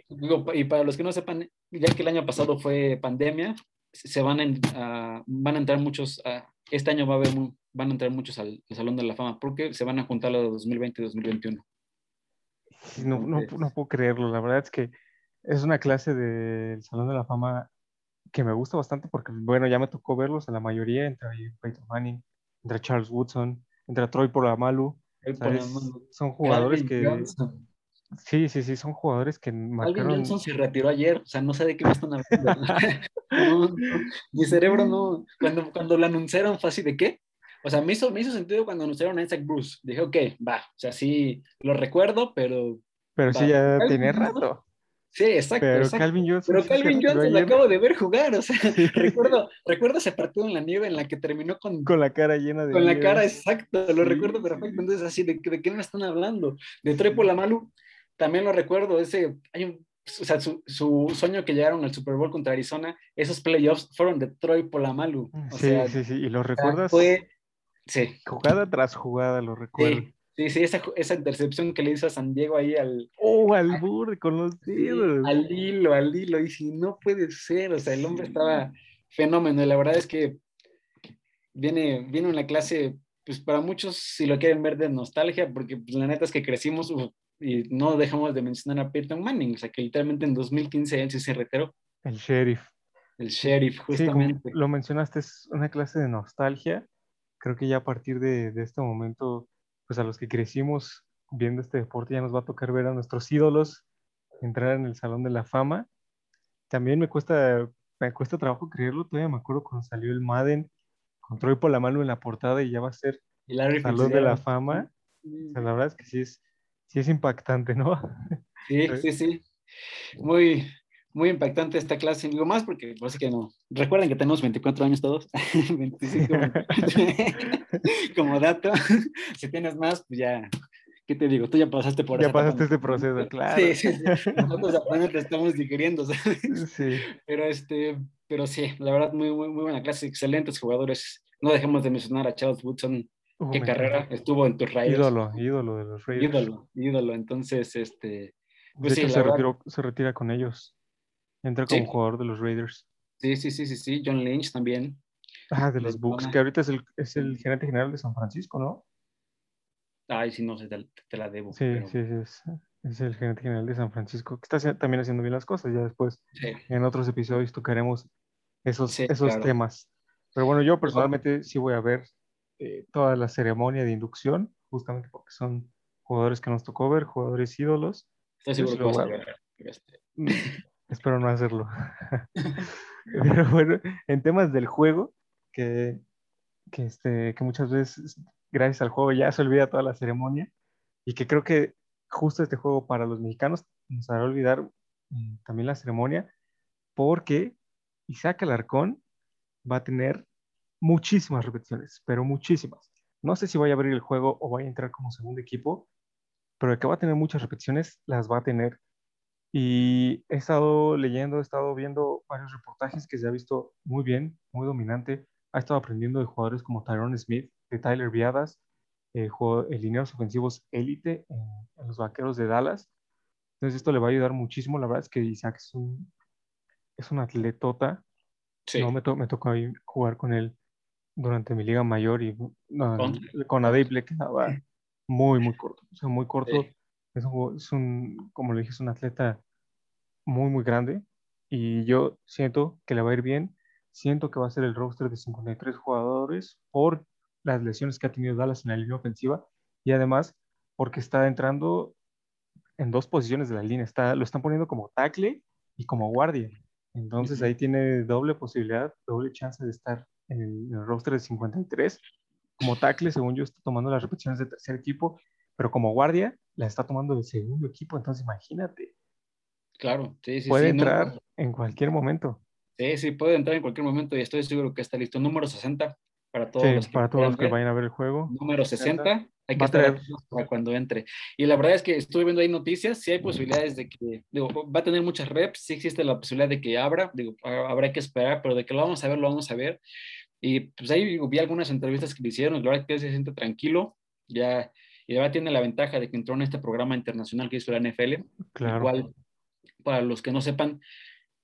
Digo, y para los que no sepan, ya que el año pasado fue pandemia, se van a, en- a- van a entrar muchos, a- este año va a haber, van a entrar muchos al, al Salón de la Fama, porque se van a juntar los de 2020 y 2021. Sí, No, no, no puedo creerlo. La verdad es que es una clase del Salón de la Fama que me gusta bastante porque, bueno, ya me tocó verlos a la mayoría. Entra ahí Peyton Manning, entra Charles Woodson, entra Troy Polamalu. Son jugadores Calvin que... Johnson. Sí, sí, sí, son jugadores que Calvin marcaron... Johnson se retiró ayer, o sea, no sé de qué me están hablando. No, mi cerebro no. Cuando, cuando lo anunciaron fue así de qué. O sea, me hizo, me hizo sentido cuando anunciaron a Isaac Bruce. Dije, ok, va. O sea, sí, lo recuerdo, pero. Pero sí, ya Calvin tiene Johnson, rato. Sí, exacto. Pero exacto. Calvin Johnson Pero Calvin Johnson lo acabo de ver jugar. O sea, Sí. recuerdo, recuerdo ese partido en la nieve en la que terminó con, con la cara llena de con la cara exacta, lo Sí, recuerdo perfecto. Entonces, así, ¿de, de qué me están hablando? De Troy Polamalu, también lo recuerdo, ese, hay un, o sea, su, su sueño que llegaron al Super Bowl contra Arizona, esos playoffs fueron de Troy Polamalu. O Sí, sea, sí, sí. ¿Y lo recuerdas? fue, sí, Jugada tras jugada, lo recuerdo. sí, sí, sí, esa, esa intercepción que le hizo a San Diego ahí al, Oh, al burde con los dedos. al hilo, al hilo, y si no puede ser, o sea, el hombre estaba fenómeno, y la verdad es que viene, viene una clase, pues para muchos, si lo quieren ver de nostalgia, porque pues, la neta es que crecimos uf, y no dejamos de mencionar a Peyton Manning, o sea, que literalmente en 2015 él sí se retiró, El sheriff. el sheriff, Sí, justamente. lo mencionaste, es una clase de nostalgia. Creo que ya a partir de, de este momento, pues a los que crecimos viendo este deporte ya nos va a tocar ver a nuestros ídolos entrar en el Salón de la Fama. También me cuesta, me cuesta trabajo creerlo, todavía me acuerdo cuando salió el Madden con Troy Polamalu en la portada y ya va a ser Larry Salón de la. Fama. O sea, la verdad es que sí es, sí es impactante, ¿no? Sí, sí, sí. Muy, muy impactante esta clase, digo más porque parece que no. Recuerden que tenemos 24 años todos, 25 como dato. si tienes más, pues ya, ¿qué te digo? Tú ya pasaste por Ya pasaste este proceso, claro. Sí, sí, sí. Nosotros apenas te estamos digiriendo, ¿sabes? Sí. Pero, este, pero sí, la verdad, muy, muy, muy buena clase, excelentes jugadores. No dejemos de mencionar a Charles Woodson, qué carrera estuvo en tus Raiders. Ídolo, ídolo de los Raiders. ídolo, ídolo. Entonces, este, De pues sí, hecho, retiró, se retira con ellos. Entra como Sí. jugador de los Raiders. sí, sí, sí, sí, sí, John Lynch también. Ah, de los Bucks, que ahorita es el, es el gerente general de San Francisco, ¿no? Ay, sí, no sé, te, te la debo. Sí, pero- sí, sí, es, es el gerente general de San Francisco, que está también haciendo bien las cosas. Ya después, sí. en otros episodios, tocaremos esos, Sí, esos claro. temas. Pero bueno, yo personalmente sí voy a ver eh, toda la ceremonia de inducción, justamente porque son jugadores que nos tocó ver, jugadores ídolos. Estoy seguro que vas a ver. Este, Mm, Espero no hacerlo. Pero bueno, en temas del juego, que, que, este, que muchas veces, gracias al juego, ya se olvida toda la ceremonia, y que creo que justo este juego para los mexicanos nos hará olvidar mm, también la ceremonia, porque Isaac Alarcón va a tener muchísimas repeticiones, pero muchísimas. No sé si vaya a abrir el juego o vaya a entrar como segundo equipo, pero de que va a tener muchas repeticiones, las va a tener. Y he estado leyendo, he estado viendo varios reportajes que se ha visto muy bien, muy dominante. Ha estado aprendiendo de jugadores como Tyrone Smith, de Tyler Viadas, eh, eh, lineros ofensivos élite en, en los vaqueros de Dallas. Entonces esto le va a ayudar muchísimo. La verdad es que Isaac es un, es un atletota. sí, No me, to- me tocó jugar con él durante mi liga mayor y no, con Adip le quedaba muy, muy corto. O sea, muy corto. Sí. Es un, es un, como le dije, es un atleta muy, muy grande y yo siento que le va a ir bien. Siento que va a ser el roster de 53 jugadores por las lesiones que ha tenido Dallas en la línea ofensiva y además porque está entrando en dos posiciones de la línea. Está, lo están poniendo como tackle y como guardia. Entonces ahí tiene doble posibilidad, doble chance de estar en el, en el roster de 53. Como tackle, según yo, está tomando las repeticiones de tercer equipo, pero como guardia la está tomando de segundo equipo. Entonces imagínate, claro, sí, sí, puede sí, no, entrar en cualquier momento. sí, sí, puede entrar en cualquier momento y estoy seguro que está listo. Número 60 para todos Sí, los que para todos los que ver. vayan a ver el juego. Número 60, hay que estar para cuando entre. Y la verdad es que estuve viendo ahí noticias, sí hay posibilidades de que, digo, va a tener muchas reps, sí existe la posibilidad de que abra, digo, ha- habrá que esperar, pero de que lo vamos a ver, lo vamos a ver. Y pues ahí digo, vi algunas entrevistas que le hicieron, la verdad es que él se siente tranquilo, ya, y ahora tiene la ventaja de que entró en este programa internacional que hizo la NFL, el Claro. cual, para los que no sepan,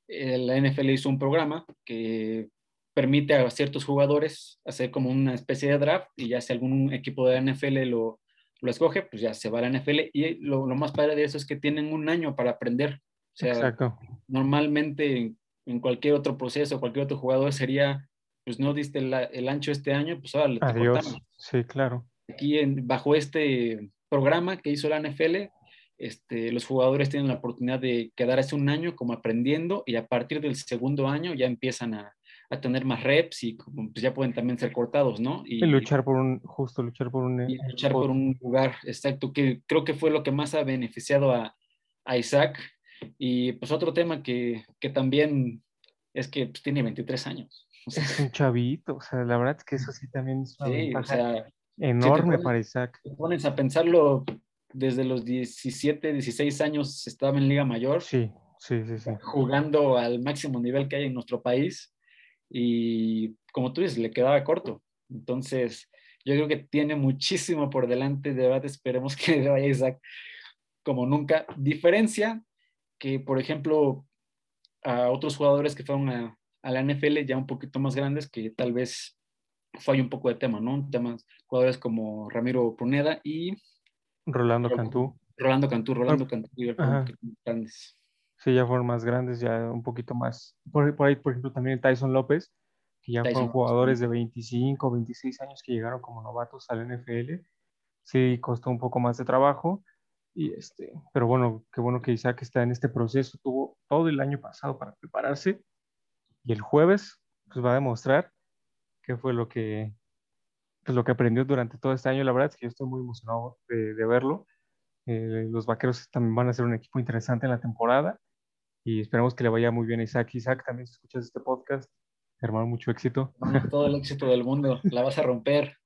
eh, la NFL hizo un programa que permite a ciertos jugadores hacer como una especie de draft y ya si algún equipo de la NFL lo, lo escoge, pues ya se va a la NFL y lo, lo más padre de eso es que tienen un año para aprender. O sea, Exacto. normalmente en, cualquier otro proceso, cualquier otro jugador sería, pues no diste la- el ancho este año, pues ahora le te Adiós. cortamos Sí, claro. Aquí en, bajo este programa que hizo la NFL, este, los jugadores tienen la oportunidad de quedarse un año como aprendiendo y a partir del segundo año ya empiezan a, a tener más reps y como, pues ya pueden también ser cortados, ¿no? Y luchar por un, justo luchar por un, y luchar por un lugar exacto, que creo que fue lo que más ha beneficiado a, a Isaac. Y pues otro tema que, que también es que pues, tiene 23 años. O sea, es un chavito. O sea, la verdad es que eso sí también es una sí, o ventaja sea, enorme pones- para Isaac. te pones a pensarlo, desde los 17, 16 años estaba en Liga Mayor, Sí, sí, sí, sí. jugando al máximo nivel que hay en nuestro país y como tú dices, le quedaba corto. Entonces, yo creo que tiene muchísimo por delante, de verdad esperemos que le vaya Isaac como nunca. Diferencia que, por ejemplo, a otros jugadores que fueron a, a la NFL ya un poquito más grandes, que tal vez fue un poco de tema, ¿no? Temas, jugadores como Ramiro Pruneda y Rolando Cantú. Rolando Cantú, Rolando Cantú, un poquito más grandes. Sí, ya fueron más grandes, ya un poquito más. Por, por ahí, por ejemplo, también Tyson López, que ya Tyson fueron López, jugadores de 25, 26 años que llegaron como novatos al NFL. Sí, costó un poco más de trabajo. Y este, pero bueno, qué bueno que Isaac está en este proceso. Tuvo todo el año pasado para prepararse. Y el jueves, pues va a demostrar qué fue lo que, pues, lo que aprendió durante todo este año. La verdad es que yo estoy muy emocionado de, de verlo. Eh, los vaqueros también van a ser un equipo interesante en la temporada. y esperamos que le vaya muy bien a Isaac. Isaac, también si escuchas este podcast, hermano, mucho éxito. Todo el éxito del mundo, la vas a romper.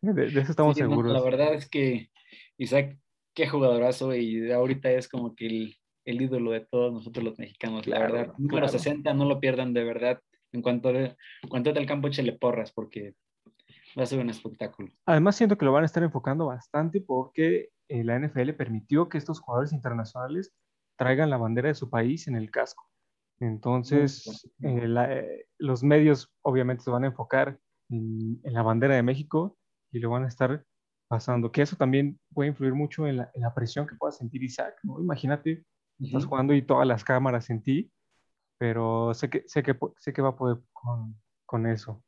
De, eso estamos seguros. la verdad es que Isaac, qué jugadorazo y ahorita es como que el, el ídolo de todos nosotros los mexicanos, la verdad. Número 60, no lo pierdan de verdad. En cuanto, en cuanto del campo, échale porras porque va a ser un espectáculo. Además, siento que lo van a estar enfocando bastante porque eh, la NFL permitió que estos jugadores internacionales traigan la bandera de su país en el casco. Entonces, eh, eh, los medios obviamente se van a enfocar en, la bandera de México y lo van a estar pasando, que eso también puede influir mucho en la, presión que pueda sentir Isaac, ¿no? Imagínate, estás jugando y todas las cámaras en ti, pero sé que, sé que, sé que va a poder con, con eso.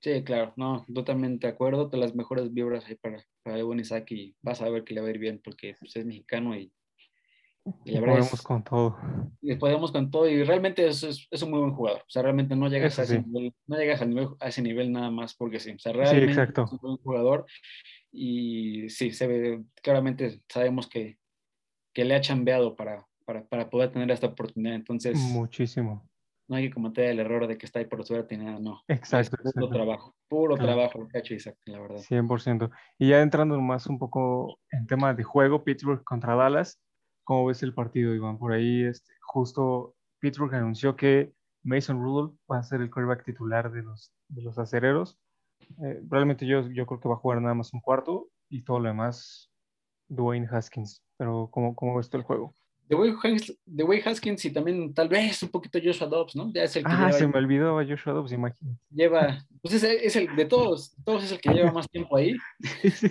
Sí, claro, no, totalmente de acuerdo, todas las mejores vibras ahí para, para Ewan Isaac y vas a ver que le va a ir bien porque pues, es mexicano y y podemos con todo. Y podemos con todo y realmente es, es, un muy buen jugador. O sea, realmente no llegas, a, ese nivel, no llegas a, nivel, a, ese nivel nada más porque sí. O sea, realmente es un buen jugador y sí, se ve, claramente sabemos que, que le ha chambeado para, para, para, poder tener esta oportunidad. Entonces, muchísimo. No hay que cometer el error de que está ahí por suerte ni nada, no. Exacto. puro trabajo, puro trabajo lo que ha hecho Isaac, la verdad. 100%. Y ya entrando más un poco en tema de juego, Pittsburgh contra Dallas ¿Cómo ves el partido, Iván? Por ahí, este, justo Pittsburgh anunció que Mason Rudolph va a ser el quarterback titular de los, de los acereros. Eh, realmente yo, yo creo que va a jugar nada más un cuarto y todo lo demás Dwayne Haskins. Pero ¿cómo, cómo ves tú el juego? De Wayne Haskins y también tal vez un poquito Joshua Dobbs, ¿no? Ya es el que ah, se me olvidó a Joshua Dobbs, imagínate. Lleva, pues es, es, el de todos, todos es el que lleva más tiempo ahí. sí, sí,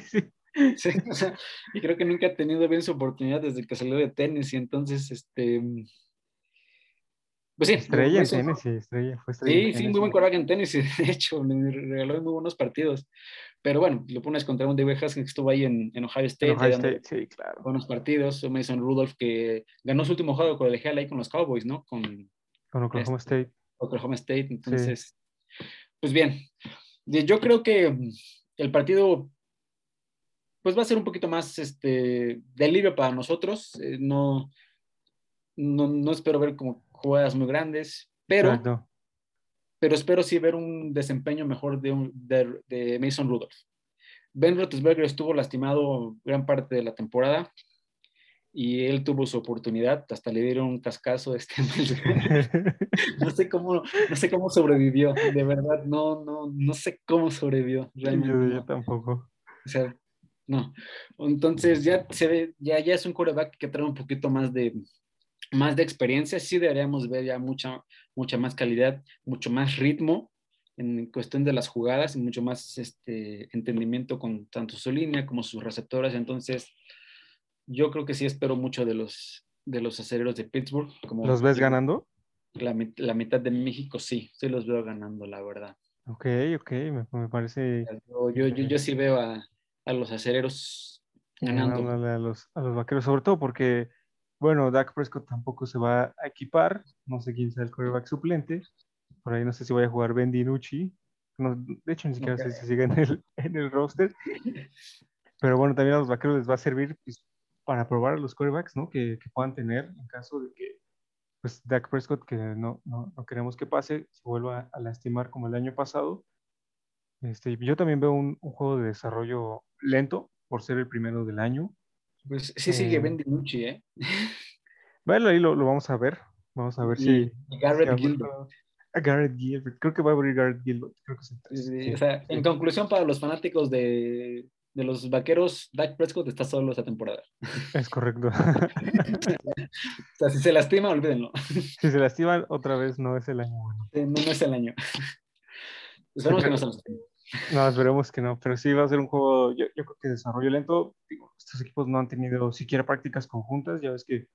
sí. y creo que nunca ha tenido bien su oportunidad desde que salió de tenis y entonces, este... Pues sí, estrella en tenis, sí, estrella, fue estrella. Sí, sí, muy buen coraje en tenis, de hecho, me regaló muy buenos partidos. Pero bueno, lo pones contra un David Haskins que estuvo ahí en, en Ohio State. Ohio State sí, claro. Buenos partidos. Mason Rudolph que ganó su último juego con el ahí con los Cowboys, ¿no? Con, con Oklahoma este, State. Oklahoma State, entonces, pues bien. Yo creo que el partido pues va a ser un poquito más este, de alivio para nosotros. Eh, no, no, espero ver como jugadas muy grandes, pero, pero espero sí ver un desempeño mejor de, de, Mason Rudolph. Ben Roethlisberger estuvo lastimado gran parte de la temporada y él tuvo su oportunidad, hasta le dieron un cascazo este no sé cómo no sé cómo sobrevivió, de verdad no no no sé cómo sobrevivió realmente. Yo, tampoco. O sea, no. Entonces ya se ve, ya, ya es un coreback que trae un poquito más de, más de experiencia. Sí deberíamos ver ya mucha, mucha más calidad, mucho más ritmo en cuestión de las jugadas y mucho más este, entendimiento con tanto su línea como sus receptores. Entonces, yo creo que sí espero mucho de los, de los acereros de Pittsburgh. Como ¿Los ves ganando? La, la, mitad de México sí, sí los veo ganando, la verdad. Ok, ok, me, me parece... yo, yo, yo sí veo a, a los acereros ganando. A los, a los vaqueros, sobre todo porque, bueno, Dak Prescott tampoco se va a equipar, no sé quién sea el quarterback suplente, por ahí no sé si vaya a jugar Ben DiNucci, de hecho ni siquiera sé si sigue en el, en el roster, pero bueno, también a los vaqueros les va a servir pues, para probar a los quarterbacks, ¿no? Que, que, puedan tener en caso de que, pues, Dak Prescott, que no, no, no queremos que pase, se vuelva a lastimar como el año pasado. Este, yo también veo un, un juego de desarrollo lento por ser el primero del año. Pues sí sigue eh, Ben DiNucci, ¿eh? Bueno, ahí lo, lo, vamos a ver. Vamos a ver si... Garrett Gilbert. A Garrett Gilbert. Creo que va a abrir Garrett Gilbert. Creo que sí, O sea, en conclusión, para los fanáticos de, de los vaqueros, Dak Prescott está solo esta temporada. Es correcto. o sea, si se lastima, olvídenlo. Si se lastima, otra vez no es el año bueno. no, no es el año. Esperemos que no se no, esperemos que no, pero sí va a ser un juego, yo, creo que desarrollo lento. estos equipos no han tenido siquiera prácticas conjuntas, ya ves que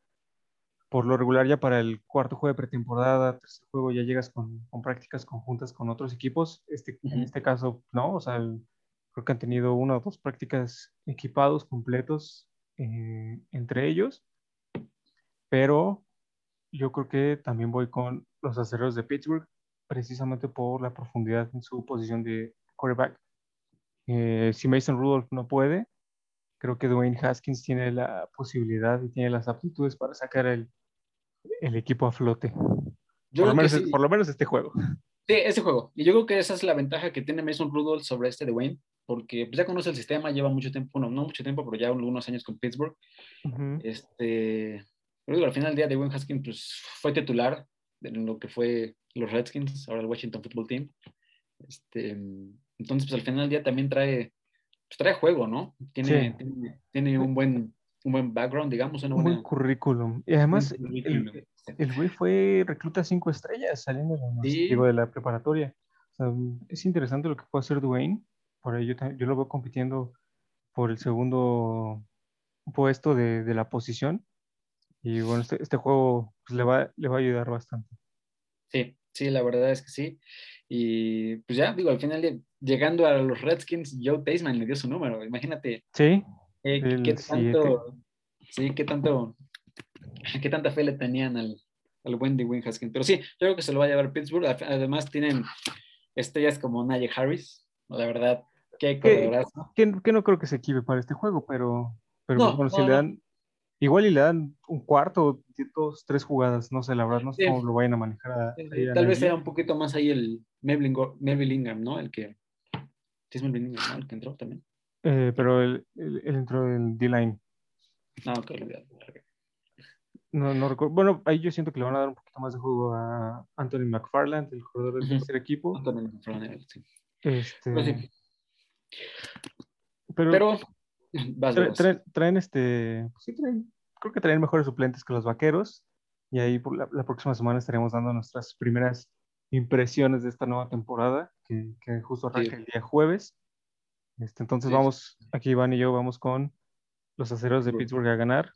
por lo regular ya para el cuarto juego de pretemporada, tercer juego ya llegas con, prácticas conjuntas con otros equipos. Este, En este caso, no, o sea, creo que han tenido una o dos prácticas equipados completos eh, entre ellos, pero yo creo que también voy con los aceros de Pittsburgh precisamente por la profundidad en su posición de quarterback. Eh, si Mason Rudolph no puede, creo que Dwayne Haskins tiene la posibilidad y tiene las aptitudes para sacar el, el equipo a flote. Yo Por lo, menos, sí. por lo menos este juego. Sí, ese juego. Y yo creo que esa es la ventaja que tiene Mason Rudolph sobre este de Wayne, porque pues, ya conoce el sistema, lleva mucho tiempo, bueno, no mucho tiempo, pero ya algunos años con Pittsburgh. Ujú. Este, pero digo, al final del día de Wayne Haskins pues, fue titular en lo que fue los Redskins, ahora el Washington Football Team. Este, entonces, pues al final del día también trae, pues, trae juego, ¿no? Tiene, Sí. tiene, tiene un, buen, un buen background, digamos, una Un buena... buen currículum. Y además, el, el güey fue recluta cinco estrellas saliendo de Sí. digo, de la preparatoria. Es interesante lo que puede hacer Dwayne. Por ahí yo, yo lo veo compitiendo por el segundo puesto de, de la posición. Y bueno, este, este juego pues, le, va, le va a ayudar bastante. Sí, sí, la verdad es que sí. Y pues ya, digo, al final, llegando a los Redskins, Joe Taisman le dio su número. Imagínate Sí, eh, El qué tanto, sí, qué tanto, qué tanta fe le tenían al, al buen Dwayne Haskins. Pero sí, yo creo que se lo va a llevar Pittsburgh. Ad- Además, tienen estrellas como Najee Harris. La verdad, qué corredorazo. que, que no creo que se equive para este juego, pero, pero No, bueno, si le dan, igual y le dan un cuarto, dos, tres jugadas, no sé, la verdad, no sé Sí. cómo lo vayan a manejar. a- ahí a Tal vez sea un poquito más ahí el Melvin, Melvin Ingram, ¿no? El que. Sí, es Melvin Ingram. El que entró también. Eh, pero él, él- él entró del D-line. No, ok, olvídalo. No, no recuerdo. Bueno, ahí yo siento que le van a dar un poquito más de juego a Anthony McFarland, el corredor del tercer equipo. Antonio McFarland, sí. Este, Pues sí. pero Pero. Vas, tra- traen, traen este, pues sí, traen- creo que traen mejores suplentes que los vaqueros. Y ahí por la, la próxima semana estaremos dando nuestras primeras impresiones de esta nueva temporada, que, que justo arranca Sí. el día jueves. Este, entonces Sí. vamos, aquí Iván y yo vamos con los aceros de Pittsburgh. A ganar.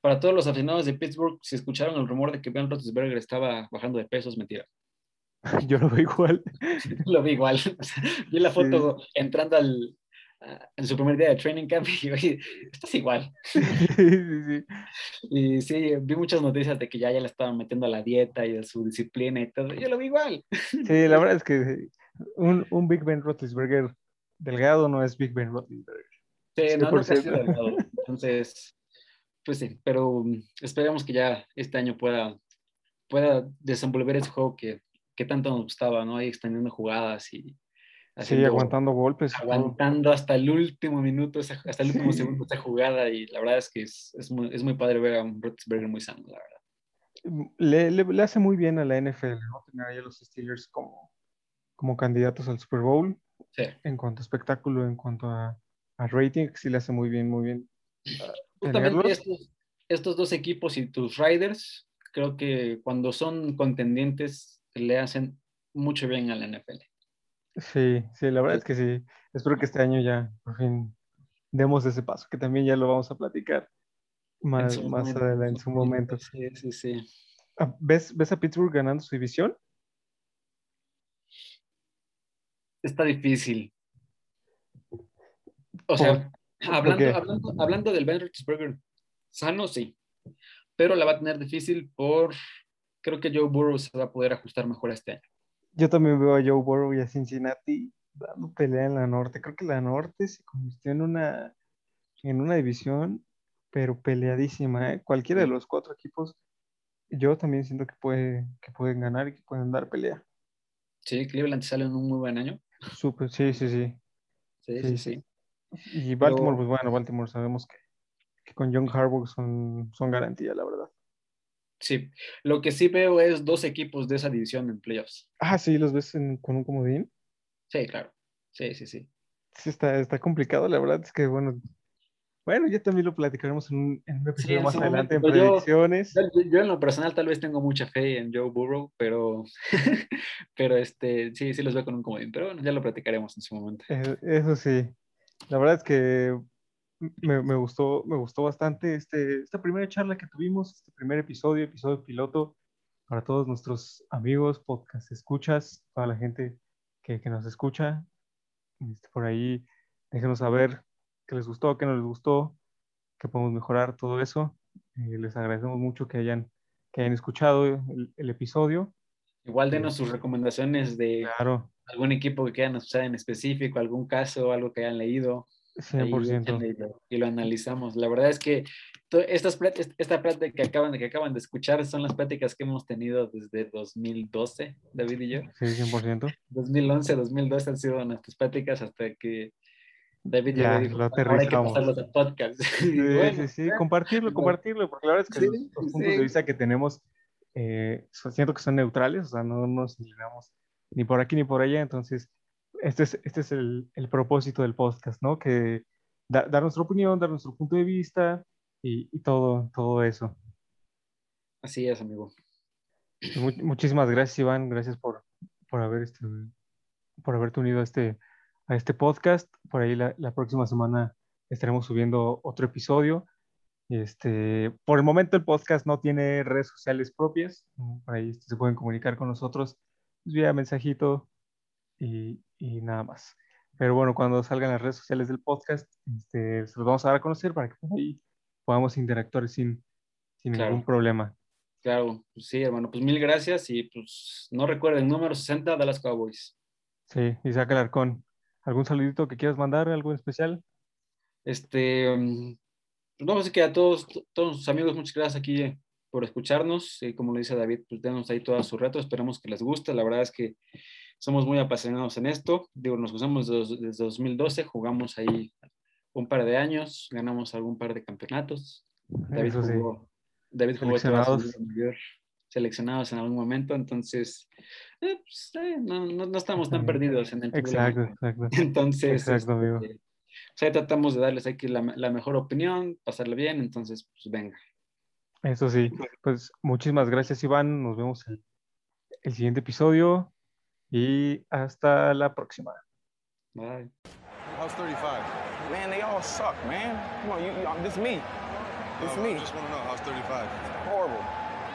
Para todos los aficionados de Pittsburgh, si escucharon el rumor de que Ben Roethlisberger estaba bajando de peso, es mentira. Yo lo veo igual. Lo vi igual. Vi la foto entrando al, en su primer día de training camp y oye, estás igual. Sí, sí, sí. Y sí, vi muchas noticias de que ya, ya le estaban metiendo a la dieta y a su disciplina y todo. Yo lo vi igual. Sí, la verdad es que un, un Big Ben Roethlisberger delgado no es Big Ben Roethlisberger. Sí, no, no 100%. casi delgado. Entonces, pues sí, pero mm, esperemos que ya este año pueda, pueda desenvolver ese juego que, que tanto nos gustaba, ¿no? Ahí extendiendo jugadas y Sí, aguantando golpes. aguantando hasta el último minuto, hasta el último Sí. segundo esa jugada y la verdad es que es, es, muy, es muy padre ver a un Roethlisberger muy sano, la verdad. Le, le- le hace muy bien a la NFL, ¿no? Tener ahí a los Steelers como, como candidatos al Super Bowl Sí. en cuanto a espectáculo, en cuanto a, a rating, sí le hace muy bien, muy bien. ah, Justamente estos, estos dos equipos y tus Riders, creo que cuando son contendientes le hacen mucho bien a la NFL. Sí, sí, la verdad es que sí. Espero que este año ya por fin demos ese paso, que también ya lo vamos a platicar más, más momento, adelante, en su momento. Sí, sí, sí. Ah, ¿Ves, ¿Ves a Pittsburgh ganando su división? Está difícil. O sea, hablando, hablando, hablando del Ben Roethlisberger sano, sí. Pero la va a tener difícil por... Creo que Joe Burrow se va a poder ajustar mejor este año. Yo también veo a Joe Burrow y a Cincinnati dando pelea en la norte. Creo que la norte se convirtió en una, en una división, pero peleadísima, ¿eh? Cualquiera de los cuatro equipos, yo también siento que, puede, que pueden ganar y que pueden dar pelea. Sí, Cleveland sale en un muy buen año. Súper, sí, sí, sí. Sí, Sí, sí, sí. Y Baltimore, Pero- pues bueno, Baltimore sabemos que, que con John Harbaugh son, son garantía, la verdad. Sí. Lo que sí veo es dos equipos de esa división en playoffs. Ah, sí, los ves en- con un comodín. Sí, claro. Sí, sí, sí. Sí, está, está complicado, la verdad es que, bueno, bueno, ya también lo platicaremos en un, en un episodio más adelante en momento, predicciones. Yo, yo en lo personal tal vez tengo mucha fe en Joe Burrow, pero, pero este, sí, sí los veo con un comodín. Pero bueno, ya lo platicaremos en su momento. Eh, Eso sí, la verdad es que me, me gustó, me gustó bastante este, esta primera charla que tuvimos, este primer episodio, episodio piloto, para todos nuestros amigos, podcast escuchas, toda la gente que, que nos escucha. Este, por ahí, déjenos saber qué les gustó, qué no les gustó, qué podemos mejorar, todo eso. Eh, les agradecemos mucho que hayan, que hayan escuchado el, el episodio. Igual denos sus recomendaciones de Claro, algún equipo que quieran usar en específico, algún caso, algo que hayan leído. Ahí 100%. échenle Y lo, analizamos. La verdad es que estas esta plática que acaban, de, que acaban de escuchar son las pláticas que hemos tenido desde 2012, David y yo. Sí, 100%. 2011, 2012 han sido nuestras pláticas hasta que David ya, dijo, lo aterrizamos. Hay que a podcast. Sí, sí, sí, compartirlo, compartirlo, porque la verdad es que los, puntos de vista que tenemos eh, siento que son neutrales, o sea, no nos inclinamos ni por aquí ni por allá, entonces este es, este es el, el propósito del podcast, ¿no? Que dar nuestra opinión, dar nuestro punto de vista y, y todo, todo eso. Así es, amigo. Pues muchísimas gracias, Iván, gracias por, por, haber este, por haberte unido a este, a este podcast. Por ahí la, la próxima semana estaremos subiendo otro episodio. Este, por el momento el podcast no tiene redes sociales propias, por ahí se pueden comunicar con nosotros vía mensajito y, y, nada más. Pero bueno, cuando salgan las redes sociales del podcast, este, se los vamos a dar a conocer para que ahí podamos interactuar sin, sin ningún problema. Claro, pues sí, hermano, pues mil gracias y pues no recuerden, número 60 de las Cowboys. Sí, Isaac Alarcón, ¿algún saludito que quieras mandar, algo especial? Este, mm, pues no, sé que a todos, todos sus amigos, muchas gracias aquí eh, por escucharnos. Y como le dice David, pues denos ahí todas sus retos. Esperamos que les guste. La verdad es que somos muy apasionados en esto. Digo, nos usamos desde, 2012, jugamos ahí un par de años, ganamos algún par de campeonatos. David jugó, David jugó seleccionados. seleccionados en algún momento, entonces eh, pues, eh, no, no, estamos tan perdidos en el Exacto, exacto. Entonces, exacto, amigo. Este, o sea, tratamos de darles aquí la, la mejor opinión, pasarle bien, entonces, pues venga. Eso sí, pues muchísimas gracias Iván, nos vemos el, el siguiente episodio y hasta la próxima. Bye. How's 35? Man, they all suck, man. Come on, you, you, this is me. This is me. I just want to know, how's 35? Horrible.